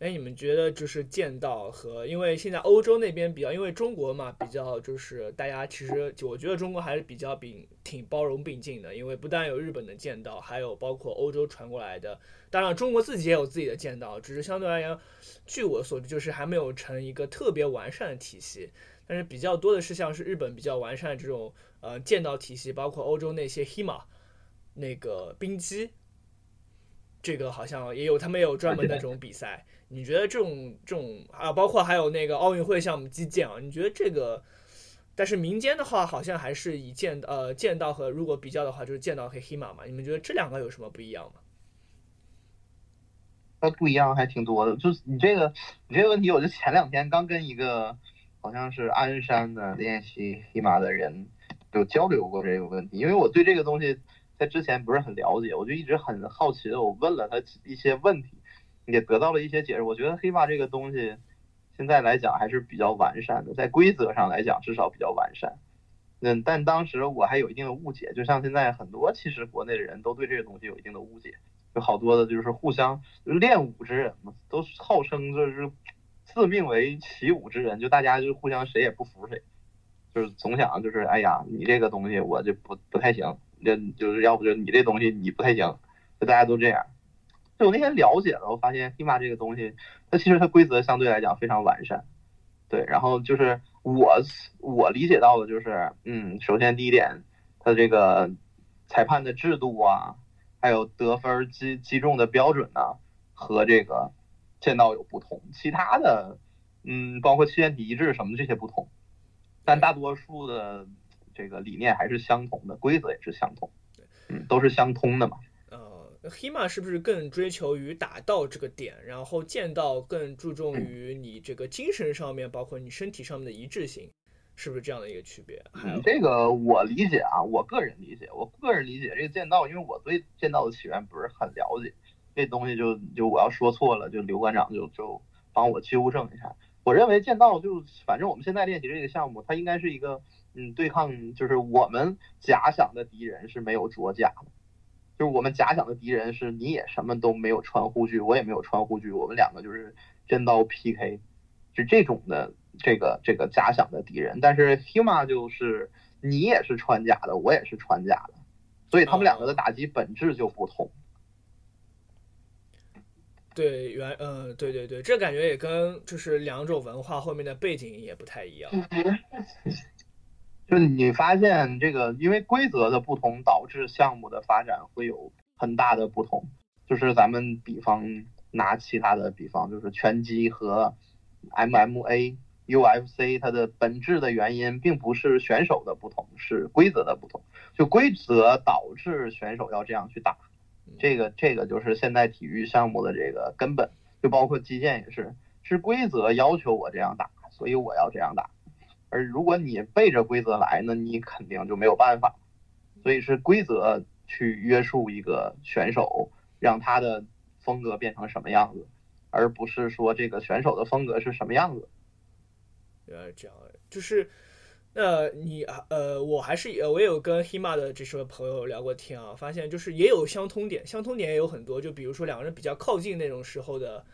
哎，你们觉得就是剑道和，因为现在欧洲那边比较，因为中国嘛，比较就是大家其实，我觉得中国还是比较并挺包容并进的，因为不但有日本的剑道，还有包括欧洲传过来的，当然中国自己也有自己的剑道，只是相对而言，据我所知，就是还没有成一个特别完善的体系。但是比较多的是像是日本比较完善的这种呃剑道体系，包括欧洲那些 HIMA 那个冰击，这个好像也有，他们也有专门的这种比赛。你觉得这种这种啊，包括还有那个奥运会项目击剑啊，你觉得这个？但是民间的话，好像还是以剑呃剑道和如果比较的话，就是剑道和黑马嘛。你们觉得这两个有什么不一样吗？它不一样还挺多的。就是你这个你这个问题，我就前两天刚跟一个好像是鞍山的练习黑马的人有交流过这个问题，因为我对这个东西在之前不是很了解，我就一直很好奇的，我问了他一些问题，也得到了一些解释。我觉得黑马这个东西。现在来讲还是比较完善的，在规则上来讲至少比较完善。嗯，但当时我还有一定的误解，就像现在很多其实国内的人都对这个东西有一定的误解，有好多的就是互相练武之人嘛，都号称就是自命为习武之人，就大家就互相谁也不服谁，就是总想就是哎呀你这个东西我就不不太行，就就是要不就你这东西你不太行，就大家都这样。就我那天了解了，我发现 HEMA 这个东西，它其实它规则相对来讲非常完善，对。然后就是我我理解到的就是，嗯，首先第一点，它这个裁判的制度啊，还有得分击击中的标准呢，和这个剑道有不同。其他的，嗯，包括期限一致什么这些不同，但大多数的这个理念还是相同的，规则也是相同，嗯，都是相通的嘛。黑马是不是更追求于打到这个点，然后剑道更注重于你这个精神上面，包括你身体上面的一致性，是不是这样的一个区别？还有这个我理解啊，我个人理解，我个人理解这个剑道，因为我对剑道的起源不是很了解，这东西就就我要说错了，就刘馆长就就帮我纠正一下。我认为剑道就反正我们现在练习这个项目，它应该是一个嗯对抗，就是我们假想的敌人是没有着甲的。就是我们假想的敌人是你也什么都没有穿护具，我也没有穿护具，我们两个就是真刀 PK，就这种的这个这个假想的敌人。但是 Hima 就是你也是穿甲的，我也是穿甲的，所以他们两个的打击本质就不同。对，原嗯，对对对，这感觉也跟就是两种文化后面的背景也不太一样。就你发现这个，因为规则的不同，导致项目的发展会有很大的不同。就是咱们比方拿其他的比方，就是拳击和 MMA、UFC，它的本质的原因并不是选手的不同，是规则的不同。就规则导致选手要这样去打，这个这个就是现代体育项目的这个根本。就包括击剑也是，是规则要求我这样打，所以我要这样打。而如果你背着规则来，那你肯定就没有办法。所以是规则去约束一个选手，让他的风格变成什么样子，而不是说这个选手的风格是什么样子。呃，这样就是，那你呃，我还是呃我也有跟 Hima 的这些朋友聊过天啊，发现就是也有相通点，相通点也有很多。就比如说两个人比较靠近那种时候的，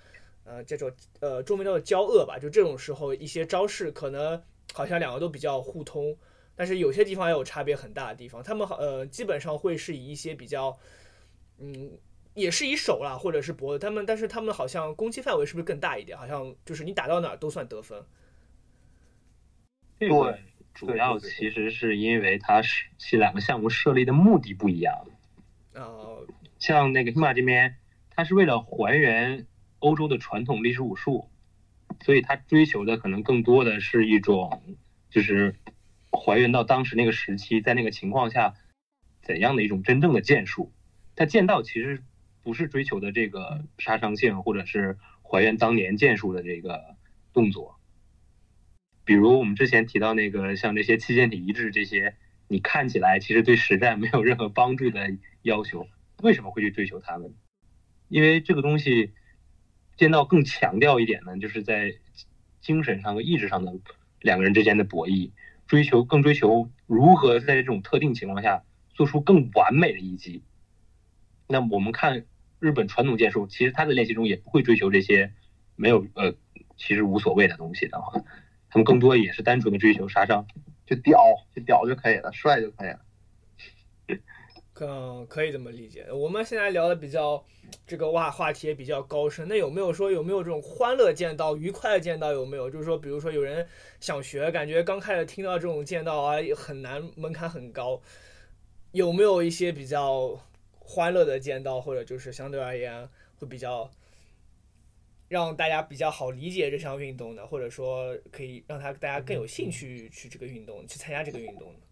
呃，这种呃中文叫做交恶吧，就这种时候一些招式可能。好像两个都比较互通，但是有些地方也有差别很大的地方。他们好呃，基本上会是以一些比较，嗯，也是以手啦或者是脖子。他们但是他们好像攻击范围是不是更大一点？好像就是你打到哪儿都算得分。对，主要其实是因为它是这两个项目设立的目的不一样。呃，像那个黑马这边，它是为了还原欧洲的传统历史武术。所以他追求的可能更多的是一种，就是还原到当时那个时期，在那个情况下怎样的一种真正的剑术。他剑道其实不是追求的这个杀伤性，或者是还原当年剑术的这个动作。比如我们之前提到那个像这些七剑体一致这些，你看起来其实对实战没有任何帮助的要求，为什么会去追求他们？因为这个东西。剑道更强调一点呢，就是在精神上和意志上的两个人之间的博弈，追求更追求如何在这种特定情况下做出更完美的一击。那我们看日本传统剑术，其实他的练习中也不会追求这些没有呃其实无所谓的东西的话，他们更多也是单纯的追求杀伤，就屌就屌就可以了，帅就可以了。嗯，可以这么理解。我们现在聊的比较这个话话题也比较高深。那有没有说有没有这种欢乐剑道、愉快的剑道？有没有？就是说，比如说有人想学，感觉刚开始听到这种剑道啊很难，门槛很高。有没有一些比较欢乐的剑道，或者就是相对而言会比较让大家比较好理解这项运动的，或者说可以让他大家更有兴趣去这个运动，去参加这个运动的。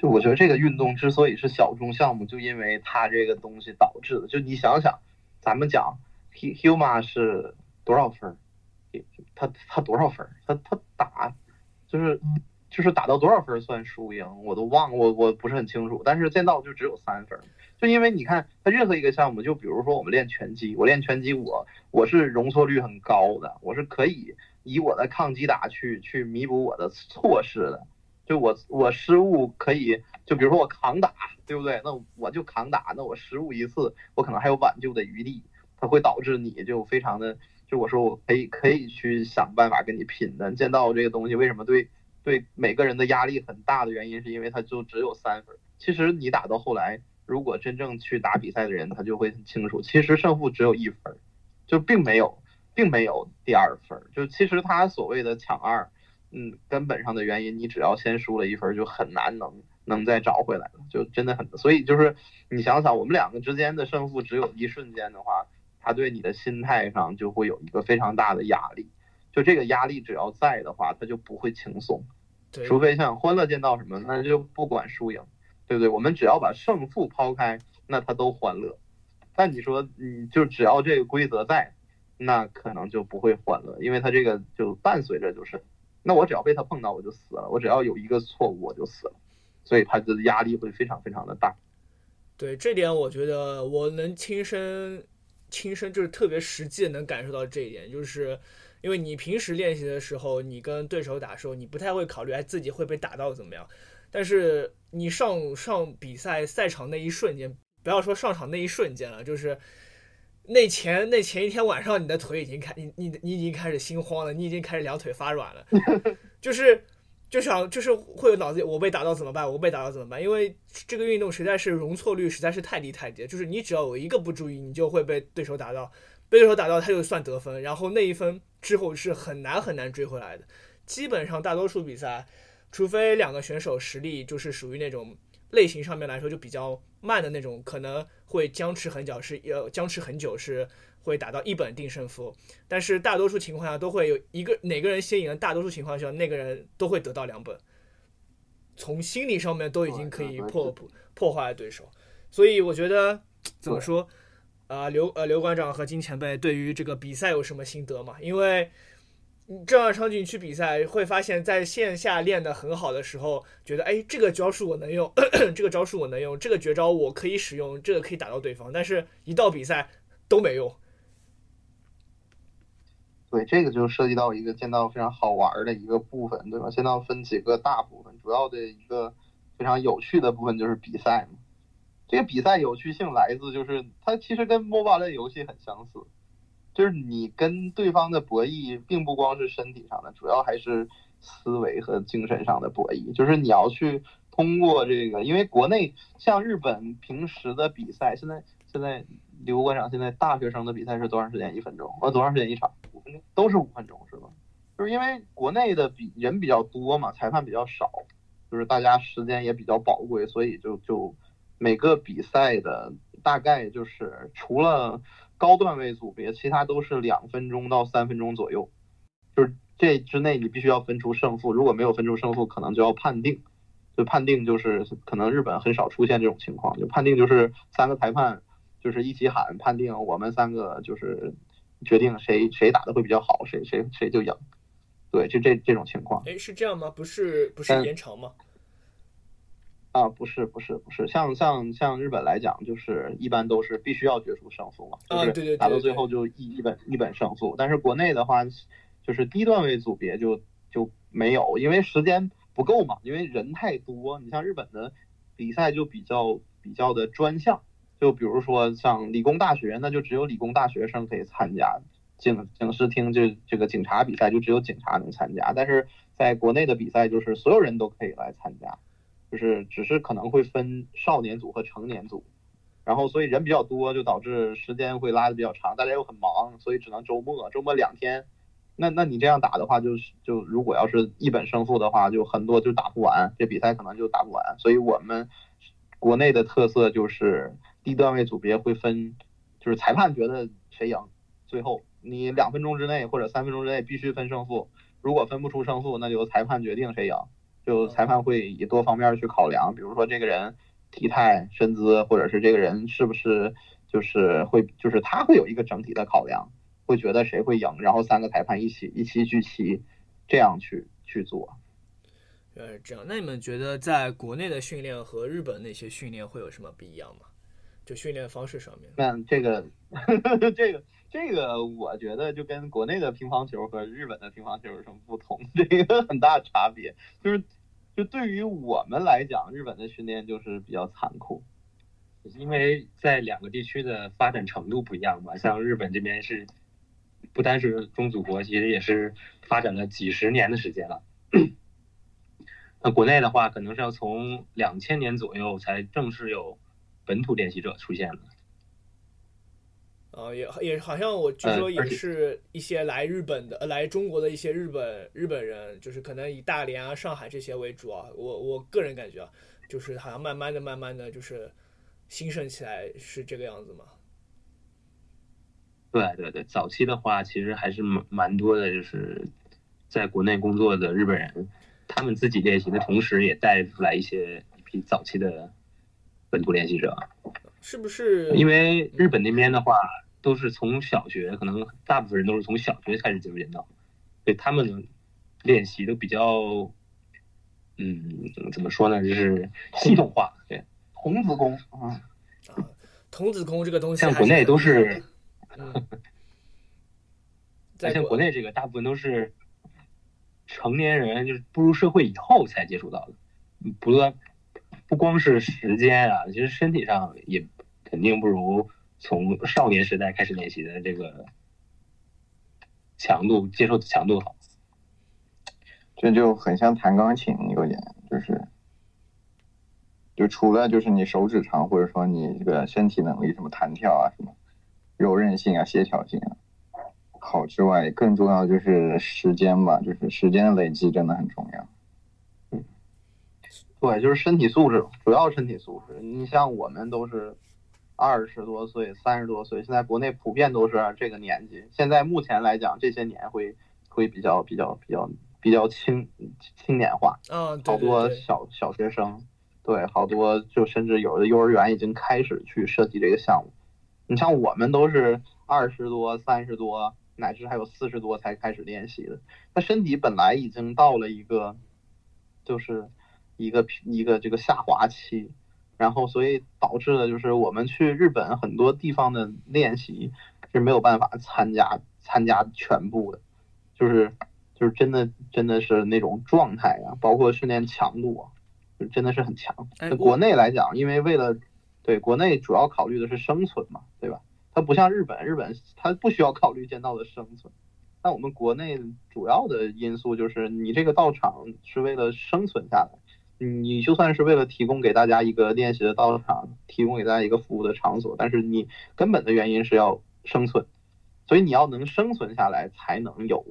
就我觉得这个运动之所以是小众项目，就因为它这个东西导致的。就你想想，咱们讲 Huma 是多少分？他他多少分？他他打就是就是打到多少分算输赢？我都忘了，我我不是很清楚。但是剑道就只有三分，就因为你看他任何一个项目，就比如说我们练拳击，我练拳击，我我是容错率很高的，我是可以以我的抗击打去去弥补我的错失的。就我我失误可以，就比如说我扛打，对不对？那我就扛打，那我失误一次，我可能还有挽救的余地。它会导致你就非常的，就我说我可以可以去想办法跟你拼的。剑道这个东西为什么对对每个人的压力很大的原因，是因为它就只有三分。其实你打到后来，如果真正去打比赛的人，他就会很清楚，其实胜负只有一分，就并没有并没有第二分。就其实他所谓的抢二。嗯，根本上的原因，你只要先输了一分，就很难能能再找回来了，就真的很。所以就是你想想，我们两个之间的胜负只有一瞬间的话，他对你的心态上就会有一个非常大的压力。就这个压力只要在的话，他就不会轻松。除非像欢乐见到什么，那就不管输赢，对不对？我们只要把胜负抛开，那他都欢乐。但你说，你就只要这个规则在，那可能就不会欢乐，因为他这个就伴随着就是。那我只要被他碰到，我就死了。我只要有一个错误，我就死了。所以他的压力会非常非常的大。对这点，我觉得我能亲身亲身就是特别实际的能感受到这一点，就是因为你平时练习的时候，你跟对手打的时候，你不太会考虑哎自己会被打到怎么样。但是你上上比赛赛场那一瞬间，不要说上场那一瞬间了，就是。那前那前一天晚上，你的腿已经开，你你你已经开始心慌了，你已经开始两腿发软了，就是就想就是会有脑子，我被打到怎么办？我被打到怎么办？因为这个运动实在是容错率实在是太低太低，就是你只要有一个不注意，你就会被对手打到，被对手打到他就算得分，然后那一分之后是很难很难追回来的。基本上大多数比赛，除非两个选手实力就是属于那种。类型上面来说就比较慢的那种，可能会僵持很久，是呃僵持很久，是会打到一本定胜负。但是大多数情况下都会有一个哪个人先赢，大多数情况下那个人都会得到两本。从心理上面都已经可以破破破坏对手，所以我觉得 怎么说啊刘呃刘馆长和金前辈对于这个比赛有什么心得吗？因为。正儿八经去比赛，会发现在线下练得很好的时候，觉得哎，这个招数我能用，这个招数我能用，这个绝招我可以使用，这个可以打到对方。但是，一到比赛都没用。对，这个就涉及到一个剑道非常好玩的一个部分，对吧？剑道分几个大部分，主要的一个非常有趣的部分就是比赛嘛。这个比赛有趣性来自就是它其实跟 MOBA 类游戏很相似。就是你跟对方的博弈，并不光是身体上的，主要还是思维和精神上的博弈。就是你要去通过这个，因为国内像日本平时的比赛，现在现在刘馆长现在大学生的比赛是多长时间？一分钟？呃，多长时间一场？五分钟？都是五分钟是吧？就是因为国内的比人比较多嘛，裁判比较少，就是大家时间也比较宝贵，所以就就每个比赛的大概就是除了。高段位组别，其他都是两分钟到三分钟左右，就是这之内你必须要分出胜负，如果没有分出胜负，可能就要判定。就判定就是可能日本很少出现这种情况，就判定就是三个裁判就是一起喊判定，我们三个就是决定谁谁打的会比较好，谁谁谁就赢。对，就这这种情况。哎，是这样吗？不是不是延长吗？啊，不是不是不是，像像像日本来讲，就是一般都是必须要决出胜负嘛，就是打到最后就一一本一本胜负。但是国内的话，就是低段位组别就就没有，因为时间不够嘛，因为人太多。你像日本的比赛就比较比较的专项，就比如说像理工大学，那就只有理工大学生可以参加。警警视厅就这个警察比赛就只有警察能参加，但是在国内的比赛就是所有人都可以来参加。就是只是可能会分少年组和成年组，然后所以人比较多，就导致时间会拉的比较长，大家又很忙，所以只能周末，周末两天。那那你这样打的话，就是就如果要是一本胜负的话，就很多就打不完，这比赛可能就打不完。所以我们国内的特色就是低段位组别会分，就是裁判觉得谁赢，最后你两分钟之内或者三分钟之内必须分胜负，如果分不出胜负，那就裁判决定谁赢。就裁判会以多方面去考量，比如说这个人体态、身姿，或者是这个人是不是就是会，就是他会有一个整体的考量，会觉得谁会赢，然后三个裁判一起一起聚齐，这样去去做。呃，这样，那你们觉得在国内的训练和日本那些训练会有什么不一样吗？就训练方式上面？那这个 这个这个，我觉得就跟国内的乒乓球和日本的乒乓球有什么不同？这个很大差别，就是。就对于我们来讲，日本的训练就是比较残酷，因为在两个地区的发展程度不一样嘛。像日本这边是不单是中祖国，其实也是发展了几十年的时间了。那国内的话，可能是要从两千年左右才正式有本土练习者出现的。啊，也也好像我据说也是一些来日本的，呃，来中国的一些日本日本人，就是可能以大连啊、上海这些为主啊。我我个人感觉啊，就是好像慢慢的、慢慢的就是兴盛起来，是这个样子吗？对对对，早期的话其实还是蛮蛮多的，就是在国内工作的日本人，他们自己练习的同时，也带出来一些一批早期的本土练习者。是不是？因为日本那边的话。都是从小学，可能大部分人都是从小学开始接触剑道，对他们练习都比较，嗯，怎么说呢，就是系统化。对，童子功啊啊，童子功这个东西，像国内都是，在像国内这个大部分都是成年人，就是步入社会以后才接触到的，不断不光是时间啊，其实身体上也肯定不如。从少年时代开始练习的这个强度，接受的强度好，这就很像弹钢琴，有点就是，就除了就是你手指长，或者说你这个身体能力什么弹跳啊，什么柔韧性啊、协调性啊好之外，更重要就是时间吧，就是时间的累积真的很重要。嗯，对，就是身体素质，主要身体素质。你像我们都是。二十多岁、三十多岁，现在国内普遍都是这个年纪。现在目前来讲，这些年会会比较比较比较比较青青年化。嗯，好多小小学生，对，好多就甚至有的幼儿园已经开始去设计这个项目。你像我们都是二十多、三十多，乃至还有四十多才开始练习的。他身体本来已经到了一个，就是一个一个这个下滑期。然后，所以导致的就是我们去日本很多地方的练习是没有办法参加参加全部的，就是就是真的真的是那种状态啊，包括训练强度啊，就真的是很强。国内来讲，因为为了对国内主要考虑的是生存嘛，对吧？它不像日本，日本它不需要考虑剑道的生存。那我们国内主要的因素就是你这个道场是为了生存下来。你就算是为了提供给大家一个练习的道场，提供给大家一个服务的场所，但是你根本的原因是要生存，所以你要能生存下来，才能有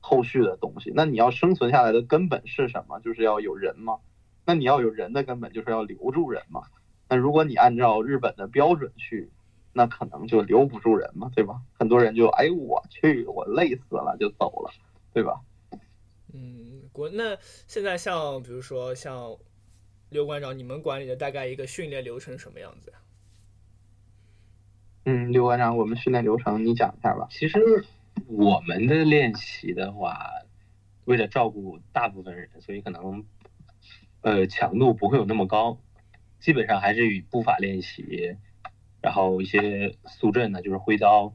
后续的东西。那你要生存下来的根本是什么？就是要有人嘛。那你要有人的根本就是要留住人嘛。那如果你按照日本的标准去，那可能就留不住人嘛，对吧？很多人就哎我去，我累死了就走了，对吧？嗯，国那现在像比如说像刘馆长，你们管理的大概一个训练流程什么样子呀？嗯，刘馆长，我们训练流程你讲一下吧。其实我们的练习的话，为了照顾大部分人，所以可能呃强度不会有那么高，基本上还是以步法练习，然后一些速阵呢，就是挥刀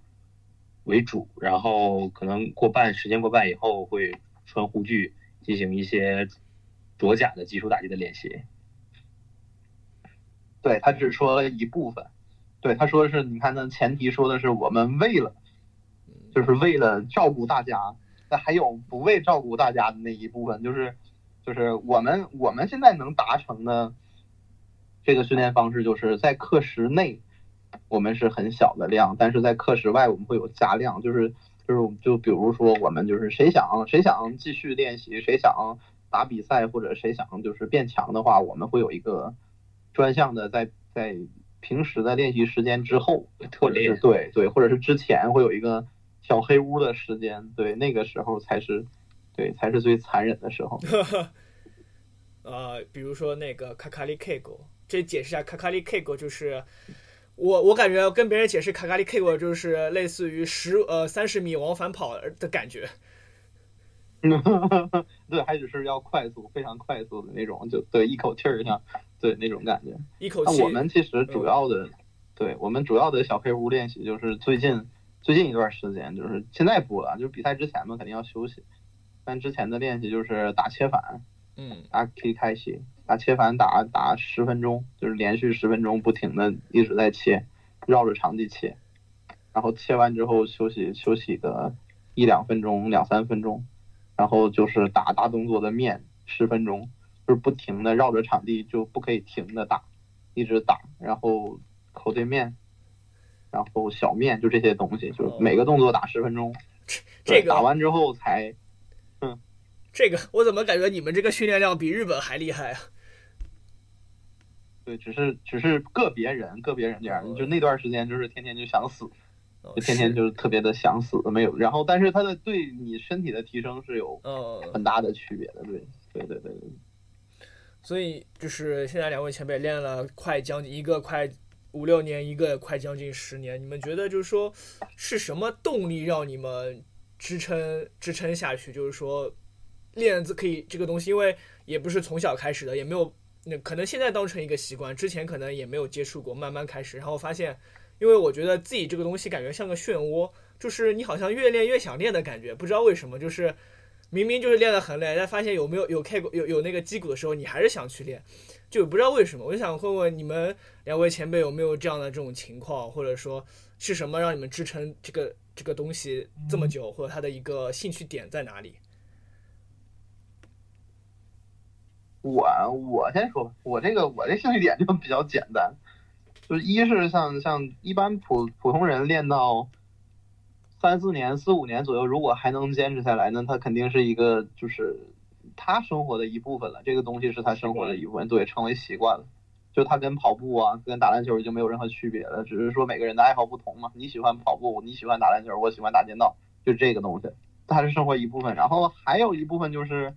为主，然后可能过半时间过半以后会。穿护具进行一些着甲的基础打击的练习。对他只说了一部分，对他说的是，你看那前提说的是我们为了，就是为了照顾大家，那还有不为照顾大家的那一部分，就是就是我们我们现在能达成的这个训练方式，就是在课时内我们是很小的量，但是在课时外我们会有加量，就是。就是就比如说我们就是谁想谁想继续练习，谁想打比赛或者谁想就是变强的话，我们会有一个专项的在在平时的练习时间之后或者是，对对，或者是之前会有一个小黑屋的时间，对，那个时候才是对才是最残忍的时候。呃，比如说那个卡卡利 K 狗，这解释一下，卡卡利 K 狗就是我我感觉跟别人解释卡卡利 K 过就是类似于十呃三十米往返跑的感觉。对，还只是要快速，非常快速的那种，就对一口气儿像，对那种感觉。一口气。那我们其实主要的，对我们主要的小黑屋练习就是最近最近一段时间，就是现在不了，就是比赛之前嘛，肯定要休息。但之前的练习就是打切反。嗯，啊，可以开心，打切反打打十分钟，就是连续十分钟不停的一直在切，绕着场地切，然后切完之后休息休息个一两分钟两三分钟，然后就是打大动作的面十分钟，就是不停的绕着场地就不可以停的打，一直打，然后口对面，然后小面就这些东西，就是每个动作打十分钟，这个打完之后才。这个我怎么感觉你们这个训练量比日本还厉害啊？对，只是只是个别人个别人这样，就那段时间就是天天就想死，就天天就是特别的想死，没有。然后，但是他的对你身体的提升是有很大的区别的，对对对对对。所以就是现在两位前辈练了快将近一个快五六年，一个快将近十年，你们觉得就是说是什么动力让你们支撑支撑下去？就是说。练字可以这个东西，因为也不是从小开始的，也没有那可能现在当成一个习惯，之前可能也没有接触过，慢慢开始，然后发现，因为我觉得自己这个东西感觉像个漩涡，就是你好像越练越想练的感觉，不知道为什么，就是明明就是练得很累，但发现有没有有开有有那个击鼓的时候，你还是想去练，就不知道为什么。我就想问问你们两位前辈有没有这样的这种情况，或者说是什么让你们支撑这个这个东西这么久，或者他的一个兴趣点在哪里？我我先说吧，我这个我这兴趣点就比较简单，就是一是像像一般普普通人练到三四年、四五年左右，如果还能坚持下来，那他肯定是一个就是他生活的一部分了。这个东西是他生活的一部分，对，成为习惯了。就他跟跑步啊、跟打篮球已经没有任何区别了，只是说每个人的爱好不同嘛。你喜欢跑步，你喜欢打篮球，我喜欢打剑道，就这个东西，它是生活一部分。然后还有一部分就是。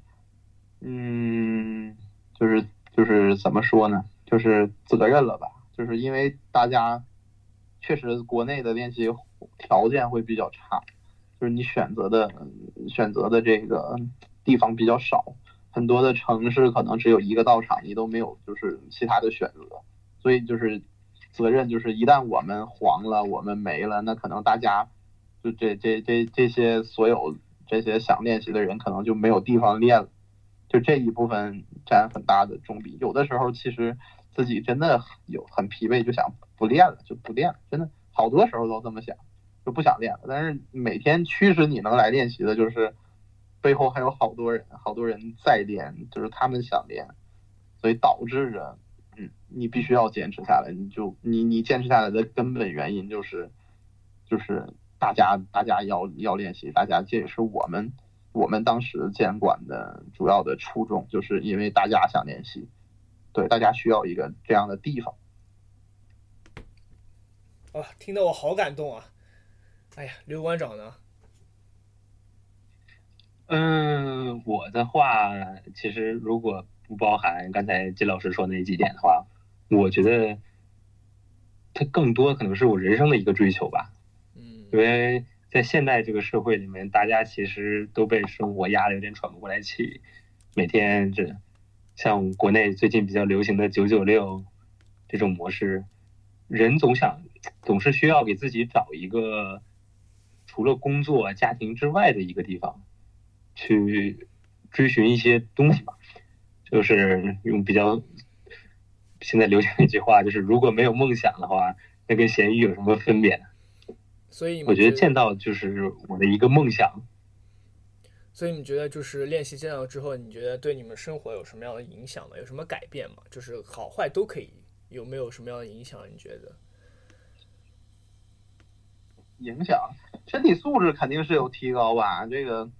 嗯，就是就是怎么说呢？就是责任了吧？就是因为大家确实国内的练习条件会比较差，就是你选择的选择的这个地方比较少，很多的城市可能只有一个道场，你都没有就是其他的选择，所以就是责任就是一旦我们黄了，我们没了，那可能大家就这这这这些所有这些想练习的人，可能就没有地方练了。就这一部分占很大的重比，有的时候其实自己真的有很疲惫，就想不练了，就不练了。真的好多时候都这么想，就不想练了。但是每天驱使你能来练习的，就是背后还有好多人，好多人在练，就是他们想练，所以导致着，嗯，你必须要坚持下来。你就你你坚持下来的根本原因就是，就是大家大家要要练习，大家这也是我们。我们当时监管的主要的初衷，就是因为大家想联系，对，大家需要一个这样的地方。啊，听得我好感动啊！哎呀，刘馆长呢？嗯，我的话，其实如果不包含刚才金老师说那几点的话，我觉得它更多可能是我人生的一个追求吧。嗯，因为。在现代这个社会里面，大家其实都被生活压得有点喘不过来气。每天这像国内最近比较流行的“九九六”这种模式，人总想总是需要给自己找一个除了工作、家庭之外的一个地方，去追寻一些东西吧。就是用比较现在流行的一句话，就是如果没有梦想的话，那跟咸鱼有什么分别？所以我觉得剑道就是我的一个梦想。所以你觉得就是练习剑道之后，你觉得对你们生活有什么样的影响吗？有什么改变吗？就是好坏都可以，有没有什么样的影响？你觉得？影响身体素质肯定是有提高吧？这个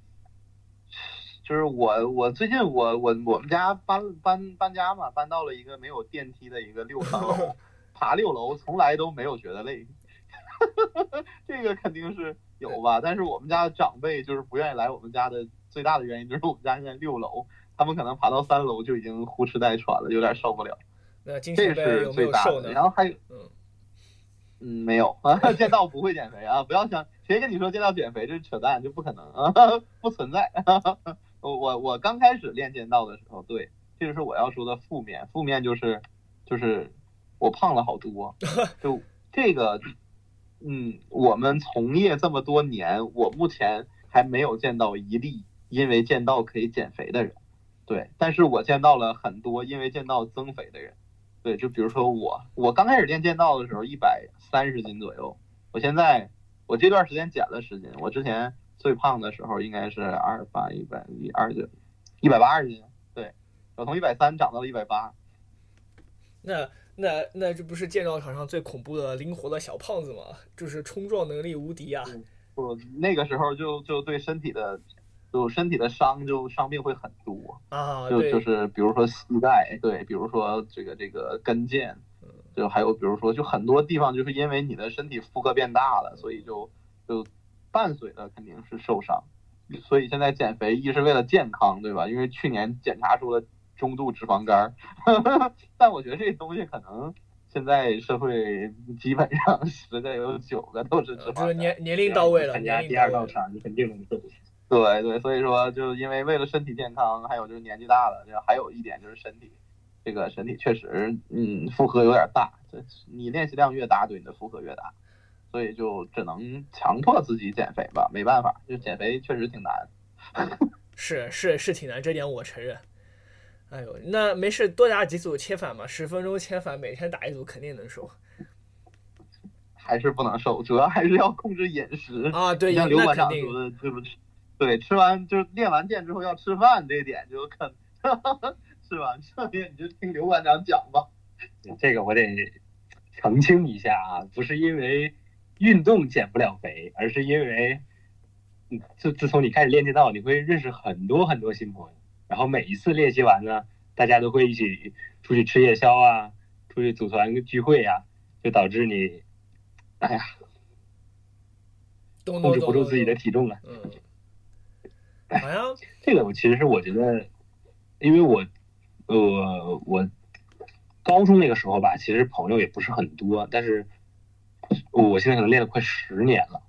就是我我最近我我我们家搬搬搬家嘛，搬到了一个没有电梯的一个六层楼，爬六楼从来都没有觉得累，这个肯定是有吧。但是我们家的长辈就是不愿意来我们家的最大的原因就是我们家现在六楼，他们可能爬到三楼就已经呼哧带喘了，有点受不了。那金这钱是最大有没有瘦的。呢？然后还有嗯，嗯，没有啊，剑道不会减肥啊！不要想谁跟你说剑道减肥，这是扯淡，就不可能啊，不存在。我我我刚开始练剑道的时候，对，这就是我要说的负面，负面就是就是我胖了好多，就这个，嗯，我们从业这么多年，我目前还没有见到一例因为剑道可以减肥的人，对，但是我见到了很多因为剑道增肥的人。对，就比如说我，我刚开始练剑道的时候一百三十斤左右，我现在我这段时间减了十斤，我之前最胖的时候应该是二八一百一二九一百八十斤，对，我从一百三长到了一百八，那那那这不是剑道场上最恐怖的灵活的小胖子吗？就是冲撞能力无敌啊！我那个时候就就对身体的就身体的伤就伤病会很多，啊，就，就是比如说膝盖，对，比如说这个这个跟腱，就还有比如说就很多地方就是因为你的身体负荷变大了，所以就就伴随的肯定是受伤。所以现在减肥一是为了健康，对吧？因为去年检查出了中度脂肪肝儿，但我觉得这东西可能现在社会基本上十个有九个都是脂呃就是肪肝。年年龄到位了，参加第二道。场，你肯定能瘦。对对，所以说就是因为为了身体健康，还有就是年纪大了，这还有一点就是身体，这个身体确实嗯负荷有点大，这你练习量越大，对你的负荷越大，所以就只能强迫自己减肥吧，没办法，就减肥确实挺难。是是是挺难，这点我承认。哎呦，那没事，多打几组切反嘛，十分钟切反，每天打一组肯定能瘦还是不能瘦，主要还是要控制饮食。啊！对，像刘馆长说的，对不对？对，吃完就是练完剑之后要吃饭，这点就肯 是吧？这点你就听刘馆长讲吧。这个我得澄清一下啊，不是因为运动减不了肥，而是因为，嗯自自从你开始练剑道，你会认识很多很多新朋友，然后每一次练习完呢，大家都会一起出去吃夜宵啊，出去组团聚会呀、就导致你，哎呀，控制不住自己的体重了。嗯，好像 这个我其实是我觉得，因为我，呃，我高中那个时候吧，其实朋友也不是很多，但是我现在可能练了快十年了。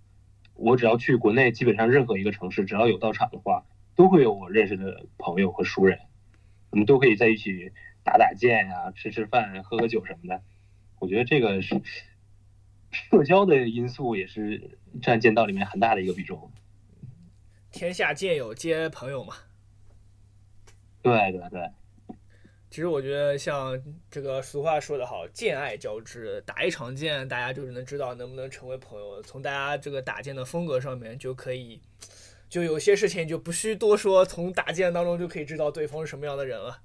我只要去国内，基本上任何一个城市，只要有道场的话，都会有我认识的朋友和熟人，我们都可以在一起打打剑呀、吃吃饭、喝喝酒什么的。我觉得这个是社交的因素，也是占剑道里面很大的一个比重。天下剑友皆朋友嘛。对对对。其实我觉得像这个俗话说得好，剑爱交织，打一场剑，大家就是能知道能不能成为朋友。从大家这个打剑的风格上面就可以，就有些事情就不需多说，从打剑当中就可以知道对方是什么样的人了。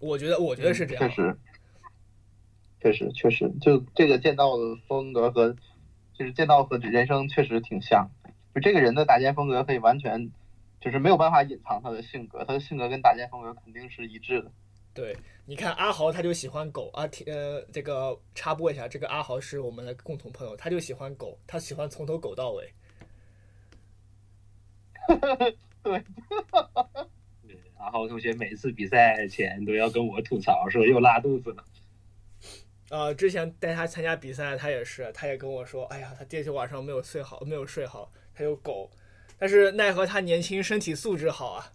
我觉得，我觉得是这样。确实，确实，确实，就这个剑道的风格和，就是剑道和人生确实挺像。就这个人的打剑风格可以完全，就是没有办法隐藏他的性格，他的性格跟打剑风格肯定是一致的。对，你看阿豪他就喜欢狗啊，提呃，这个插播一下，这个阿豪是我们的共同朋友，他就喜欢狗，他喜欢从头狗到尾。对，对，阿豪同学每次比赛前都要跟我吐槽说又拉肚子了。呃，之前带他参加比赛，他也是，他也跟我说，哎呀，他第一天晚上没有睡好，没有睡好，他有狗，但是奈何他年轻，身体素质好啊。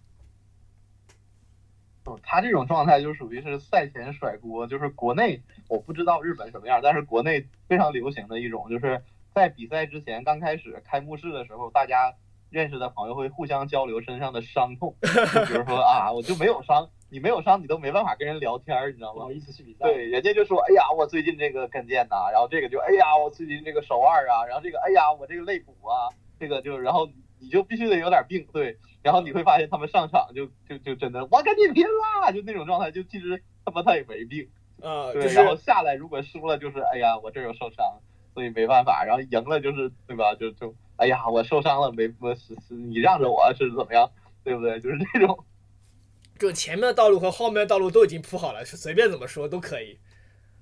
嗯他这种状态就属于是赛前甩锅，就是国内我不知道日本什么样，但是国内非常流行的一种，就是在比赛之前刚开始开幕式的时候，大家认识的朋友会互相交流身上的伤痛，就比如说啊，我就没有伤，你没有伤，你都没办法跟人聊天儿，你知道吗不好？意思去比赛。对，人家就说，哎呀，我最近这个跟腱呐，然后这个就，哎呀，我最近这个手腕啊，然后这个，哎呀，我这个肋骨啊，这个就，然后你就必须得有点病，对，然后你会发现他们上场就就就真的，我跟你拼啦，就那种状态，就其实他妈他也没病，呃，对，就然后下来如果输了就是，哎呀，我这儿有受伤，所以没办法，然后赢了就是，对吧？就就哎呀，我受伤了，没我是是你让着我是怎么样，对不对？就是这种，就前面的道路和后面的道路都已经铺好了，是随便怎么说都可以。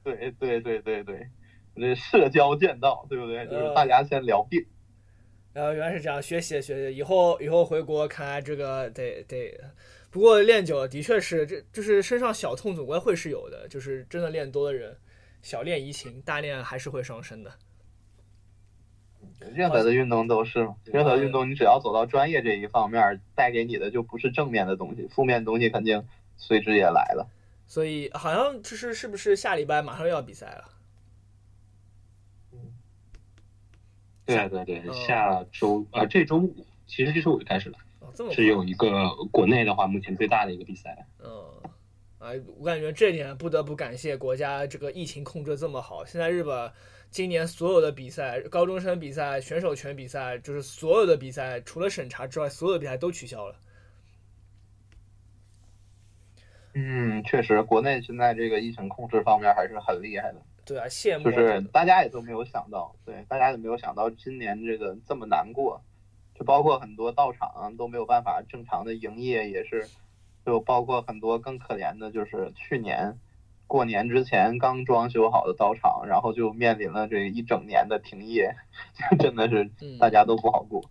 对对对对对，这社交剑道，对不对？就是大家先聊病。然后原来是这样，学习学习，以后以后回国看来这个得得。不过练久了的确是，这就是身上小痛总归会是有的，就是真的练多的人，小练怡情，大练还是会伤身的。任何的运动都是，任何运动你只要走到专业这一方面，带给你的就不是正面的东西，负面东西肯定随之也来了。所以好像就是是不是下礼拜马上又要比赛了？对对对，下周啊，这周五其实这周五就开始了，是有一个国内的话目前最大的一个比赛。嗯，啊，我感觉这点不得不感谢国家这个疫情控制这么好。现在日本今年所有的比赛，高中生比赛、选手权比赛，就是所有的比赛，除了审查之外，所有的比赛都取消了。嗯，确实，国内现在这个疫情控制方面还是很厉害的。对啊，羡慕就是大家也都没有想到，对，大家也没有想到今年这个这么难过，就包括很多道场都没有办法正常的营业，也是，就包括很多更可怜的，就是去年过年之前刚装修好的道场，然后就面临了这一整年的停业，真的是大家都不好过。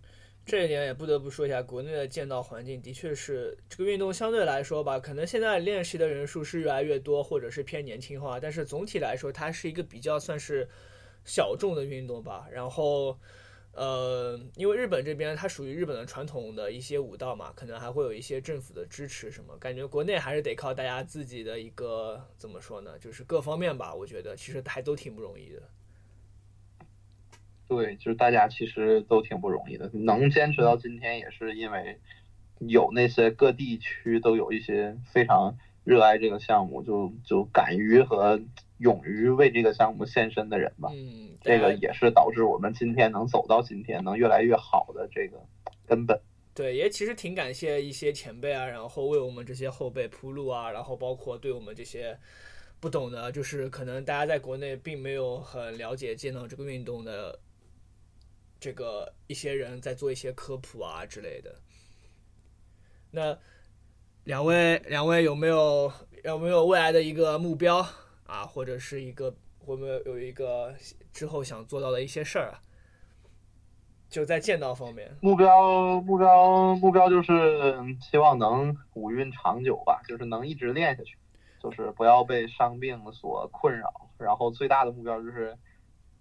这一点也不得不说一下，国内的剑道环境的确是这个运动相对来说吧，可能现在练习的人数是越来越多，或者是偏年轻化，但是总体来说，它是一个比较算是小众的运动吧。然后，呃，因为日本这边它属于日本的传统的一些武道嘛，可能还会有一些政府的支持什么，感觉国内还是得靠大家自己的一个怎么说呢，就是各方面吧，我觉得其实还都挺不容易的。对，就是大家其实都挺不容易的，能坚持到今天也是因为有那些各地区都有一些非常热爱这个项目，就就敢于和勇于为这个项目献身的人吧。嗯，这个也是导致我们今天能走到今天，能越来越好的这个根本。对，也其实挺感谢一些前辈啊，然后为我们这些后辈铺路啊，然后包括对我们这些不懂的，就是可能大家在国内并没有很了解剑道这个运动的。这个一些人在做一些科普啊之类的。那两位，两位有没有有没有未来的一个目标啊，或者是一个会不会有一个之后想做到的一些事儿啊？就在剑道方面，目标目标目标就是希望能五运长久吧，就是能一直练下去，就是不要被伤病所困扰。然后最大的目标就是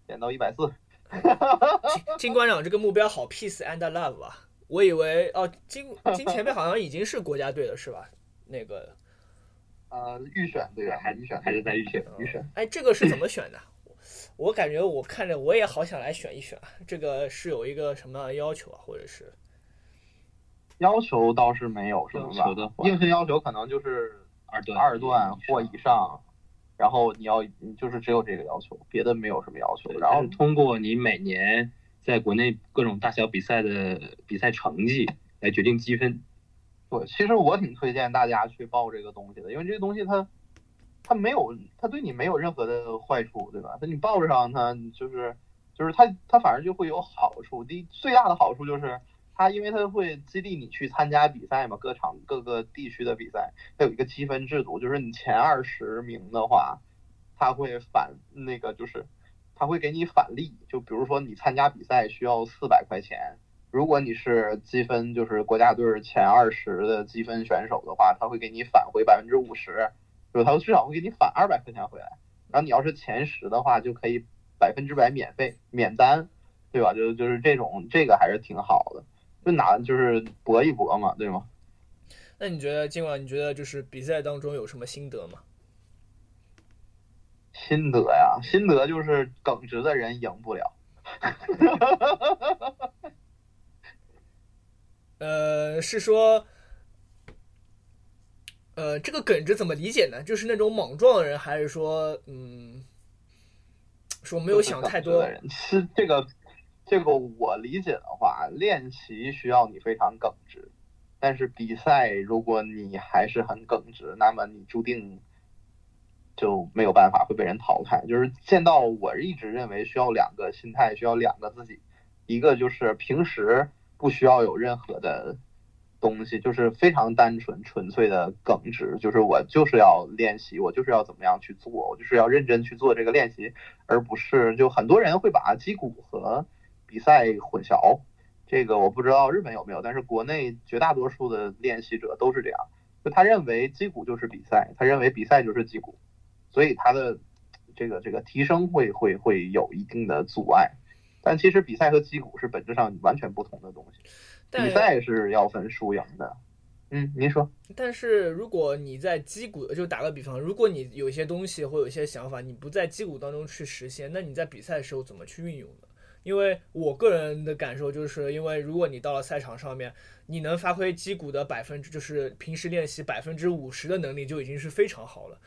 练到一百四。金金馆长这个目标好，peace and love 啊！我以为哦，金金前辈好像已经是国家队了，是吧？那个呃，预选对吧？还预选还是在预选？预选。哎，这个是怎么选的？我感觉我看着我也好想来选一选啊。这个是有一个什么要求啊？或者是要求倒是没有什么吧？硬性要求可能就是二段二段或以上。然后你要，你就是只有这个要求，别的没有什么要求。然后通过你每年在国内各种大小比赛的比赛成绩来决定积分。对，其实我挺推荐大家去报这个东西的，因为这个东西它它没有，它对你没有任何的坏处，对吧？那你报上它就是就是它它反而就会有好处。第最大的好处就是。它因为它会激励你去参加比赛嘛，各场各个地区的比赛，它有一个积分制度，就是你前二十名的话，它会返那个就是它会给你返利，就比如说你参加比赛需要四百块钱，如果你是积分就是国家队前二十的积分选手的话，他会给你返回百分之五十，就他至少会给你返二百块钱回来。然后你要是前十的话，就可以百分之百免费免单，对吧？就就是这种这个还是挺好的。就拿就是搏一搏嘛，对吗？那你觉得今晚你觉得就是比赛当中有什么心得吗？心得呀，心得就是耿直的人赢不了。呃，是说，呃，这个耿直怎么理解呢？就是那种莽撞的人，还是说，嗯，说没有想太多的人？是这个。这个我理解的话，练习需要你非常耿直，但是比赛如果你还是很耿直，那么你注定就没有办法会被人淘汰。就是剑道，我一直认为需要两个心态，需要两个自己，一个就是平时不需要有任何的东西，就是非常单纯纯粹的耿直，就是我就是要练习，我就是要怎么样去做，我就是要认真去做这个练习，而不是就很多人会把击鼓和比赛混淆。这个我不知道日本有没有，但是国内绝大多数的练习者都是这样，就他认为击鼓就是比赛，他认为比赛就是击鼓，所以他的这个这个提升会会会有一定的阻碍。但其实比赛和击鼓是本质上完全不同的东西，比赛是要分输赢的。嗯，您说。但是如果你在击鼓，就打个比方，如果你有一些东西或有一些想法，你不在击鼓当中去实现，那你在比赛的时候怎么去运用呢？因为我个人的感受就是，因为如果你到了赛场上面，你能发挥击鼓的百分之，就是平时练习百分之五十的能力，就已经是非常好了。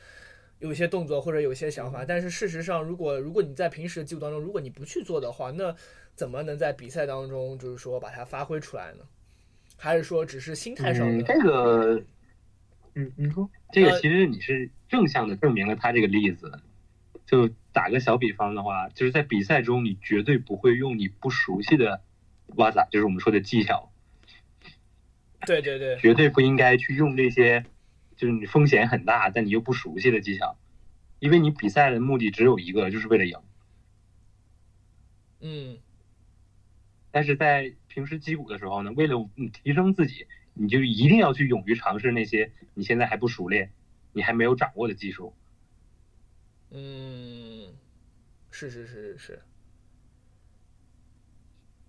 有一些动作或者有些想法，但是事实上，如果如果你在平时的击鼓当中，如果你不去做的话，那怎么能在比赛当中，就是说把它发挥出来呢？还是说只是心态上的？这个，嗯，你说这个其实你是正向的证明了他这个例子。就打个小比方的话，就是在比赛中，你绝对不会用你不熟悉的哇咋，就是我们说的技巧。对对对，绝对不应该去用这些，就是你风险很大，但你又不熟悉的技巧，因为你比赛的目的只有一个，就是为了赢。嗯。但是在平时击鼓的时候呢，为了提升自己，你就一定要去勇于尝试那些你现在还不熟练、你还没有掌握的技术。嗯，是是是是是，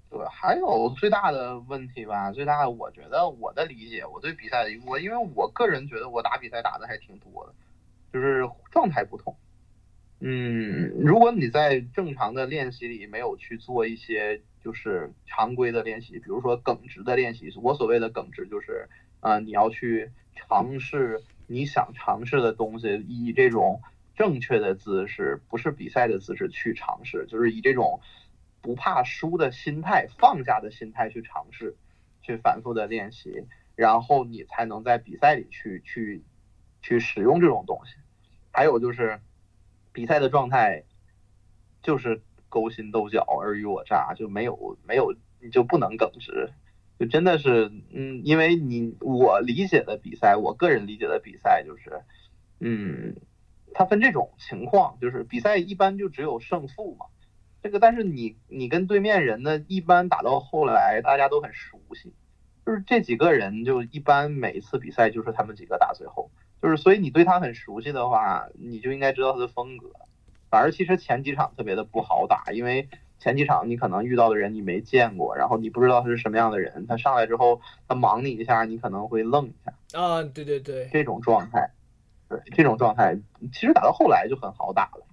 对，还有最大的问题吧，最大的我觉得我的理解，我对比赛我，因为我个人觉得我打比赛打的还挺多的，就是状态不同。嗯，如果你在正常的练习里没有去做一些就是常规的练习，比如说耿直的练习，我所谓的耿直就是，啊，你要去尝试你想尝试的东西，以这种。正确的姿势不是比赛的姿势去尝试，就是以这种不怕输的心态、放下的心态去尝试，去反复的练习，然后你才能在比赛里去去去使用这种东西。还有就是比赛的状态就是勾心斗角、尔虞我诈，就没有没有你就不能耿直，就真的是嗯，因为你我理解的比赛，我个人理解的比赛就是嗯。它分这种情况，就是比赛一般就只有胜负嘛。这个，但是你你跟对面人呢，一般打到后来大家都很熟悉，就是这几个人就一般每一次比赛就是他们几个打最后，就是所以你对他很熟悉的话，你就应该知道他的风格。反而其实前几场特别的不好打，因为前几场你可能遇到的人你没见过，然后你不知道他是什么样的人，他上来之后他忙你一下，你可能会愣一下。啊，对对对，这种状态。对这种状态，其实打到后来就很好打了。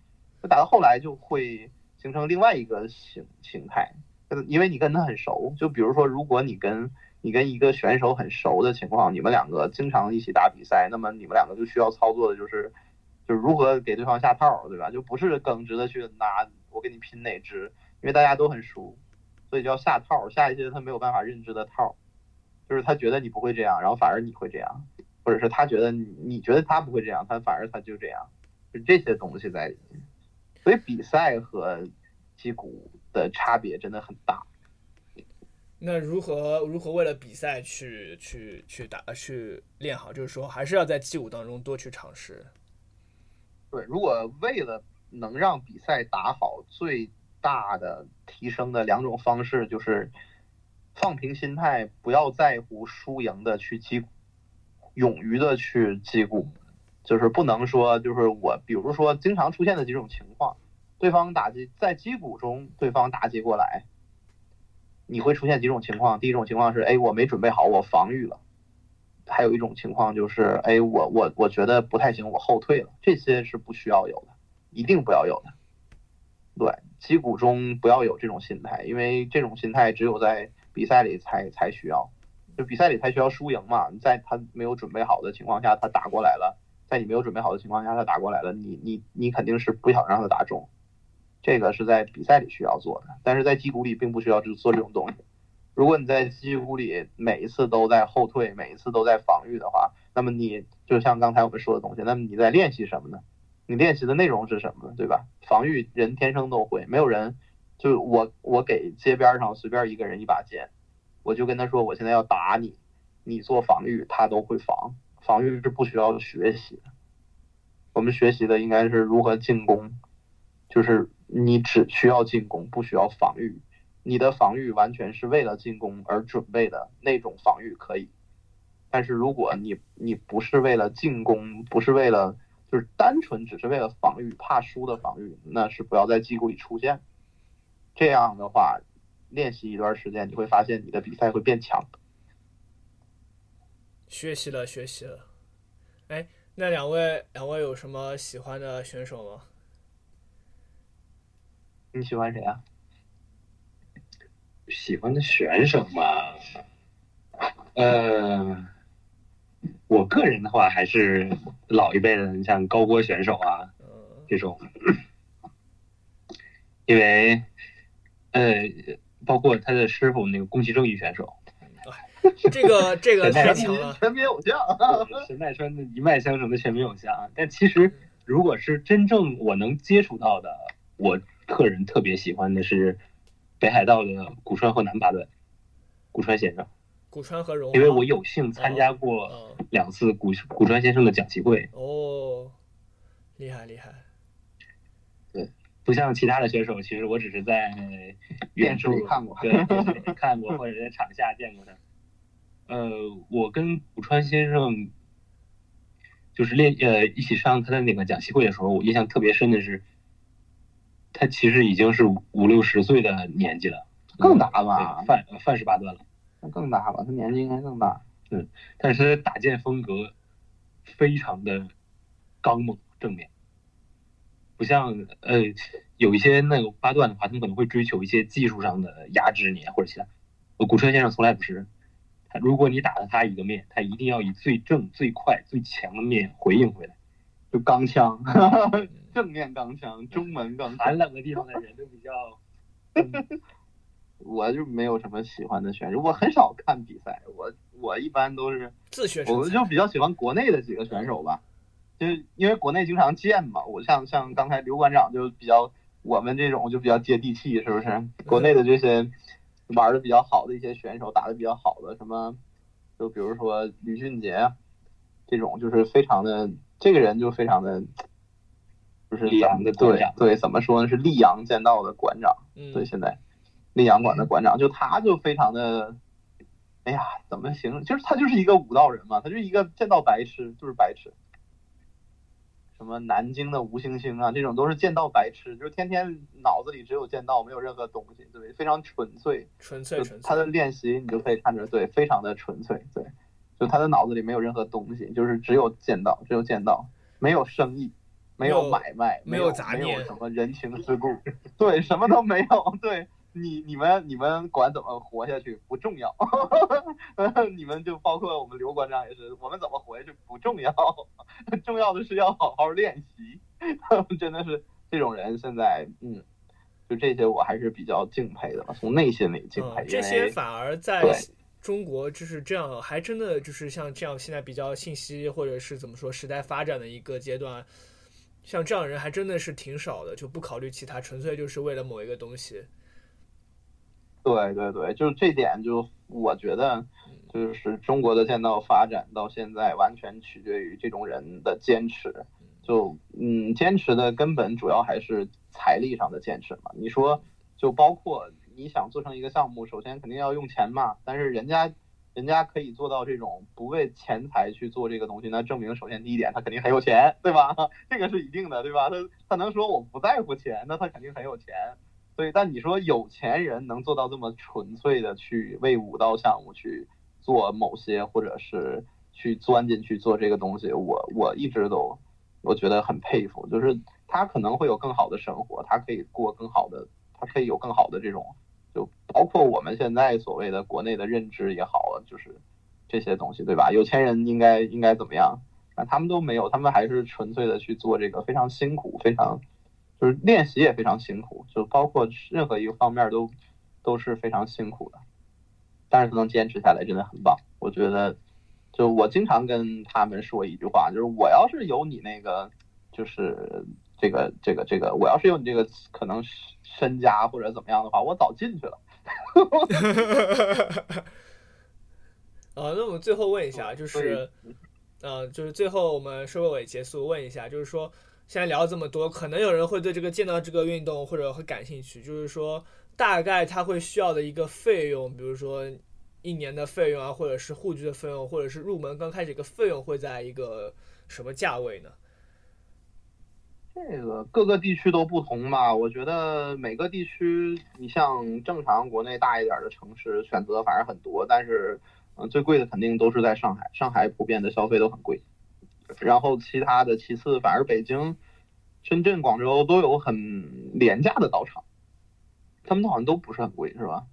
打到后来就会形成另外一个形形态，因为你跟他很熟。就比如说，如果你跟你跟一个选手很熟的情况，你们两个经常一起打比赛，那么你们两个就需要操作的就是，就是如何给对方下套，对吧？就不是耿直的去拿我跟你拼哪只，因为大家都很熟，所以就要下套，下一些他没有办法认知的套，就是他觉得你不会这样，然后反而你会这样。或者是他觉得你你觉得他不会这样，他反而他就这样，就这些东西在里面。所以比赛和击鼓的差别真的很大。那如何如何为了比赛去去去打去练好？就是说还是要在击鼓当中多去尝试。对，如果为了能让比赛打好，最大的提升的两种方式就是放平心态，不要在乎输赢的去击鼓。勇于的去击鼓，就是不能说就是我，比如说经常出现的几种情况，对方打击在击鼓中，对方打击过来，你会出现几种情况。第一种情况是，哎，我没准备好，我防御了；还有一种情况就是，哎，我我我觉得不太行，我后退了。这些是不需要有的，一定不要有的。对，击鼓中不要有这种心态，因为这种心态只有在比赛里才才需要。就比赛里才需要输赢嘛，你在他没有准备好的情况下，他打过来了，在你没有准备好的情况下，他打过来了，你你你肯定是不想让他打中，这个是在比赛里需要做的，但是在击鼓里并不需要做这种东西。如果你在击鼓里每一次都在后退，每一次都在防御的话，那么你就像刚才我们说的东西，那么你在练习什么呢？你练习的内容是什么呢？对吧？防御人天生都会，没有人就我我给街边上随便一个人一把剑，我就跟他说我现在要打你，你做防御他都会防，防御是不需要学习的。我们学习的应该是如何进攻，就是你只需要进攻，不需要防御。你的防御完全是为了进攻而准备的那种防御可以，但是如果你你不是为了进攻，不是为了就是单纯只是为了防御，怕输的防御，那是不要在机构里出现。这样的话，练习一段时间，你会发现你的比赛会变强。学习了，学习了。哎，那两位两位有什么喜欢的选手吗？你喜欢谁啊？喜欢的选手嘛，呃，我个人的话还是老一辈的，像高锅选手啊这种，因为呃，包括他的师傅那个宫崎正义选手，这个这个 太强了，全民偶像 神奈川的一脉相承的全民偶像。但其实如果是真正我能接触到的，我个人特别喜欢的是。北海道的古川和南八段，古川先生，古川和荣，因为我有幸参加过两次古古川先生的讲习会。哦，厉害厉害。对，不像其他的选手，其实我只是在电视里看过，对，看过或者在场下见过他。呃，我跟古川先生就是练呃一起上他的那个讲习会的时候，我印象特别深的是。他其实已经是五六十岁的年纪了，更大吧？范范十八段了，那更大吧？他年纪应该更大。嗯，但是他打剑风格非常的刚猛正面，不像呃有一些那个八段的话，他们可能会追求一些技术上的压制你或者其他。古川先生从来不是，他如果你打了他一个面，他一定要以最正、最快、最强的面回应回来，就钢枪。正面钢枪，中门钢，寒冷的地方的人就比较。我就没有什么喜欢的选手，我很少看比赛，我我一般都是自学。我就比较喜欢国内的几个选手吧，就因为国内经常见嘛。我像像刚才刘馆长就比较，我们这种就比较接地气，是不是？国内的这些玩的比较好的一些选手，打的比较好的，什么就比如说吕俊杰这种，就是非常的，这个人就非常的。就是咱们的对对，怎么说呢？是溧阳剑道的馆长，对，现在溧阳馆的馆长，就他就非常的，哎呀，怎么形容？就是他就是一个武道人嘛，他就是一个剑道白痴，就是白痴。什么南京的吴星星啊，这种都是剑道白痴，就是天天脑子里只有剑道，没有任何东西，对，非常纯粹，纯粹，纯粹。他的练习你就可以看着，对，非常的纯粹，对，就他的脑子里没有任何东西，就是只有剑道，只有剑道，没有生意。没有买卖，没有杂念，没有什么人情世故，对，什么都没有。对你，你们，你们管怎么活下去不重要，你们就包括我们刘馆长也是，我们怎么活下去不重要，重要的是要好好练习。真的是这种人，现在嗯，就这些我还是比较敬佩的，从内心里敬佩。这些反而在中国就是这样，还真的就是像这样，现在比较信息或者是怎么说时代发展的一个阶段。像这样人还真的是挺少的，就不考虑其他，纯粹就是为了某一个东西。对对对，就是这点，就我觉得，就是中国的剑道发展到现在，完全取决于这种人的坚持。就嗯，坚持的根本主要还是财力上的坚持嘛。你说，就包括你想做成一个项目，首先肯定要用钱嘛，但是人家。人家可以做到这种不为钱财去做这个东西，那证明首先第一点他肯定很有钱，对吧？这个是一定的，对吧？他他能说我不在乎钱，那他肯定很有钱。所以，但你说有钱人能做到这么纯粹的去为武道项目去做某些，或者是去钻进去做这个东西，我我一直都我觉得很佩服。就是他可能会有更好的生活，他可以过更好的，他可以有更好的这种。就包括我们现在所谓的国内的认知也好，就是这些东西，对吧？有钱人应该应该怎么样？那他们都没有，他们还是纯粹的去做这个，非常辛苦，非常就是练习也非常辛苦，就包括任何一个方面都都是非常辛苦的。但是他能坚持下来，真的很棒。我觉得，就我经常跟他们说一句话，就是我要是有你那个，就是。这个这个这个，我要是有你这个可能身家或者怎么样的话，我早进去了。啊，那我们最后问一下，就是，呃，就是最后我们收尾结束，问一下，就是说，现在聊了这么多，可能有人会对这个剑道这个运动或者会感兴趣，就是说，大概他会需要的一个费用，比如说一年的费用啊，或者是护具的费用，或者是入门刚开始一个费用会在一个什么价位呢？这个各个地区都不同吧，我觉得每个地区，你像正常国内大一点的城市，选择反正很多，但是。嗯，最贵的肯定都是在上海，上海普遍的消费都很贵。然后其他的其次，反而北京、深圳、广州都有很廉价的道场，他们好像都不是很贵，是吧？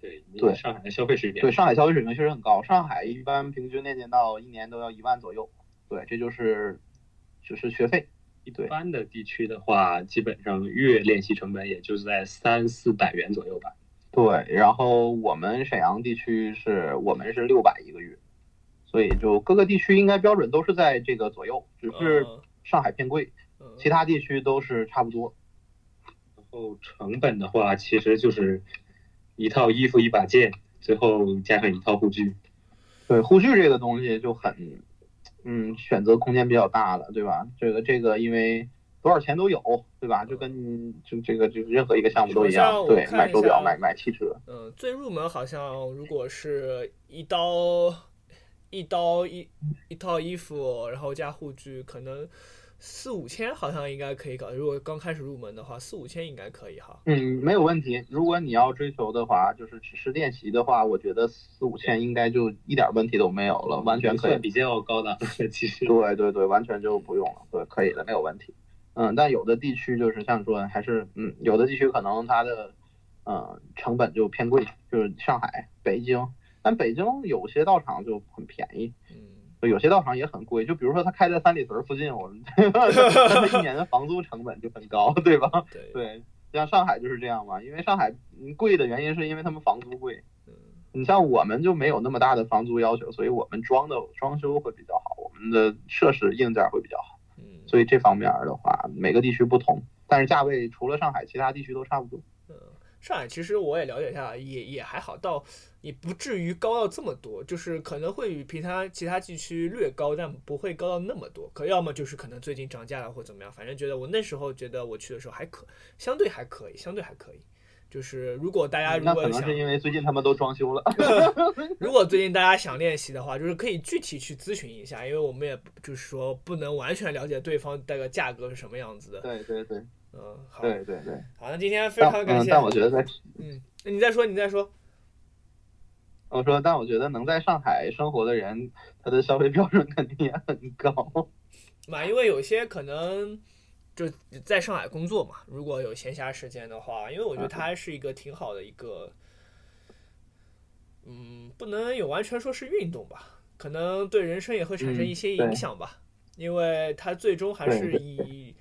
对对，上海的消费水平对上海消费水平确实很高。上海一般平均练剑道一年都要一万左右，对，这就是就是学费。一般的地区的话，基本上月练习成本也就是在三四百元左右吧。对，然后我们沈阳地区是我们是六百一个月，所以就各个地区应该标准都是在这个左右，只是上海偏贵，其他地区都是差不多。然后成本的话，其实就是一套衣服、一把剑，最后加上一套护具。对，护具这个东西就很，嗯，选择空间比较大了，对吧？这个这个因为。多少钱都有，对吧？就跟就这个就任何一个项目都一样，对，买手表、买买汽车。嗯，最入门好像如果是一刀一刀一一套衣服，然后加护具，可能四五千好像应该可以搞。如果刚开始入门的话，四五千应该可以哈。嗯，没有问题。如果你要追求的话，就是只是练习的话，我觉得四五千应该就一点问题都没有了，完全可以。比较高档，其实。对对对，完全就不用了，对，可以的，没有问题。嗯，但有的地区就是像说，还是嗯，有的地区可能它的，嗯，成本就偏贵，就是上海、北京，但北京有些道场就很便宜，嗯，有些道场也很贵，就比如说他开在三里屯附近，我们 一年的房租成本就很高，对吧？对，像上海就是这样嘛，因为上海贵的原因是因为他们房租贵，嗯你像我们就没有那么大的房租要求，所以我们装的装修会比较好，我们的设施硬件会比较好。嗯所以这方面的话，每个地区不同，但是价位除了上海，其他地区都差不多。嗯，上海其实我也了解一下，也也还好，到也不至于高到这么多，就是可能会与其他其他地区略高，但不会高到那么多。可要么就是可能最近涨价了或怎么样，反正觉得我那时候觉得我去的时候还可，相对还可以，相对还可以。就是如果大家如果想，是因为最近他们都装修了。如果最近大家想练习的话，就是可以具体去咨询一下，因为我们也就是说不能完全了解对方这个价格是什么样子的。对对对，嗯，好，对对对，好，那今天非常感谢。但我觉得在，嗯，你再说，你再说。我说，但我觉得能在上海生活的人，他的消费标准肯定也很高。嘛，因为有些可能。就在上海工作嘛，如果有闲暇时间的话，因为我觉得它是一个挺好的一个，嗯，不能有完全说是运动吧，可能对人生也会产生一些影响吧，因为它最终还是以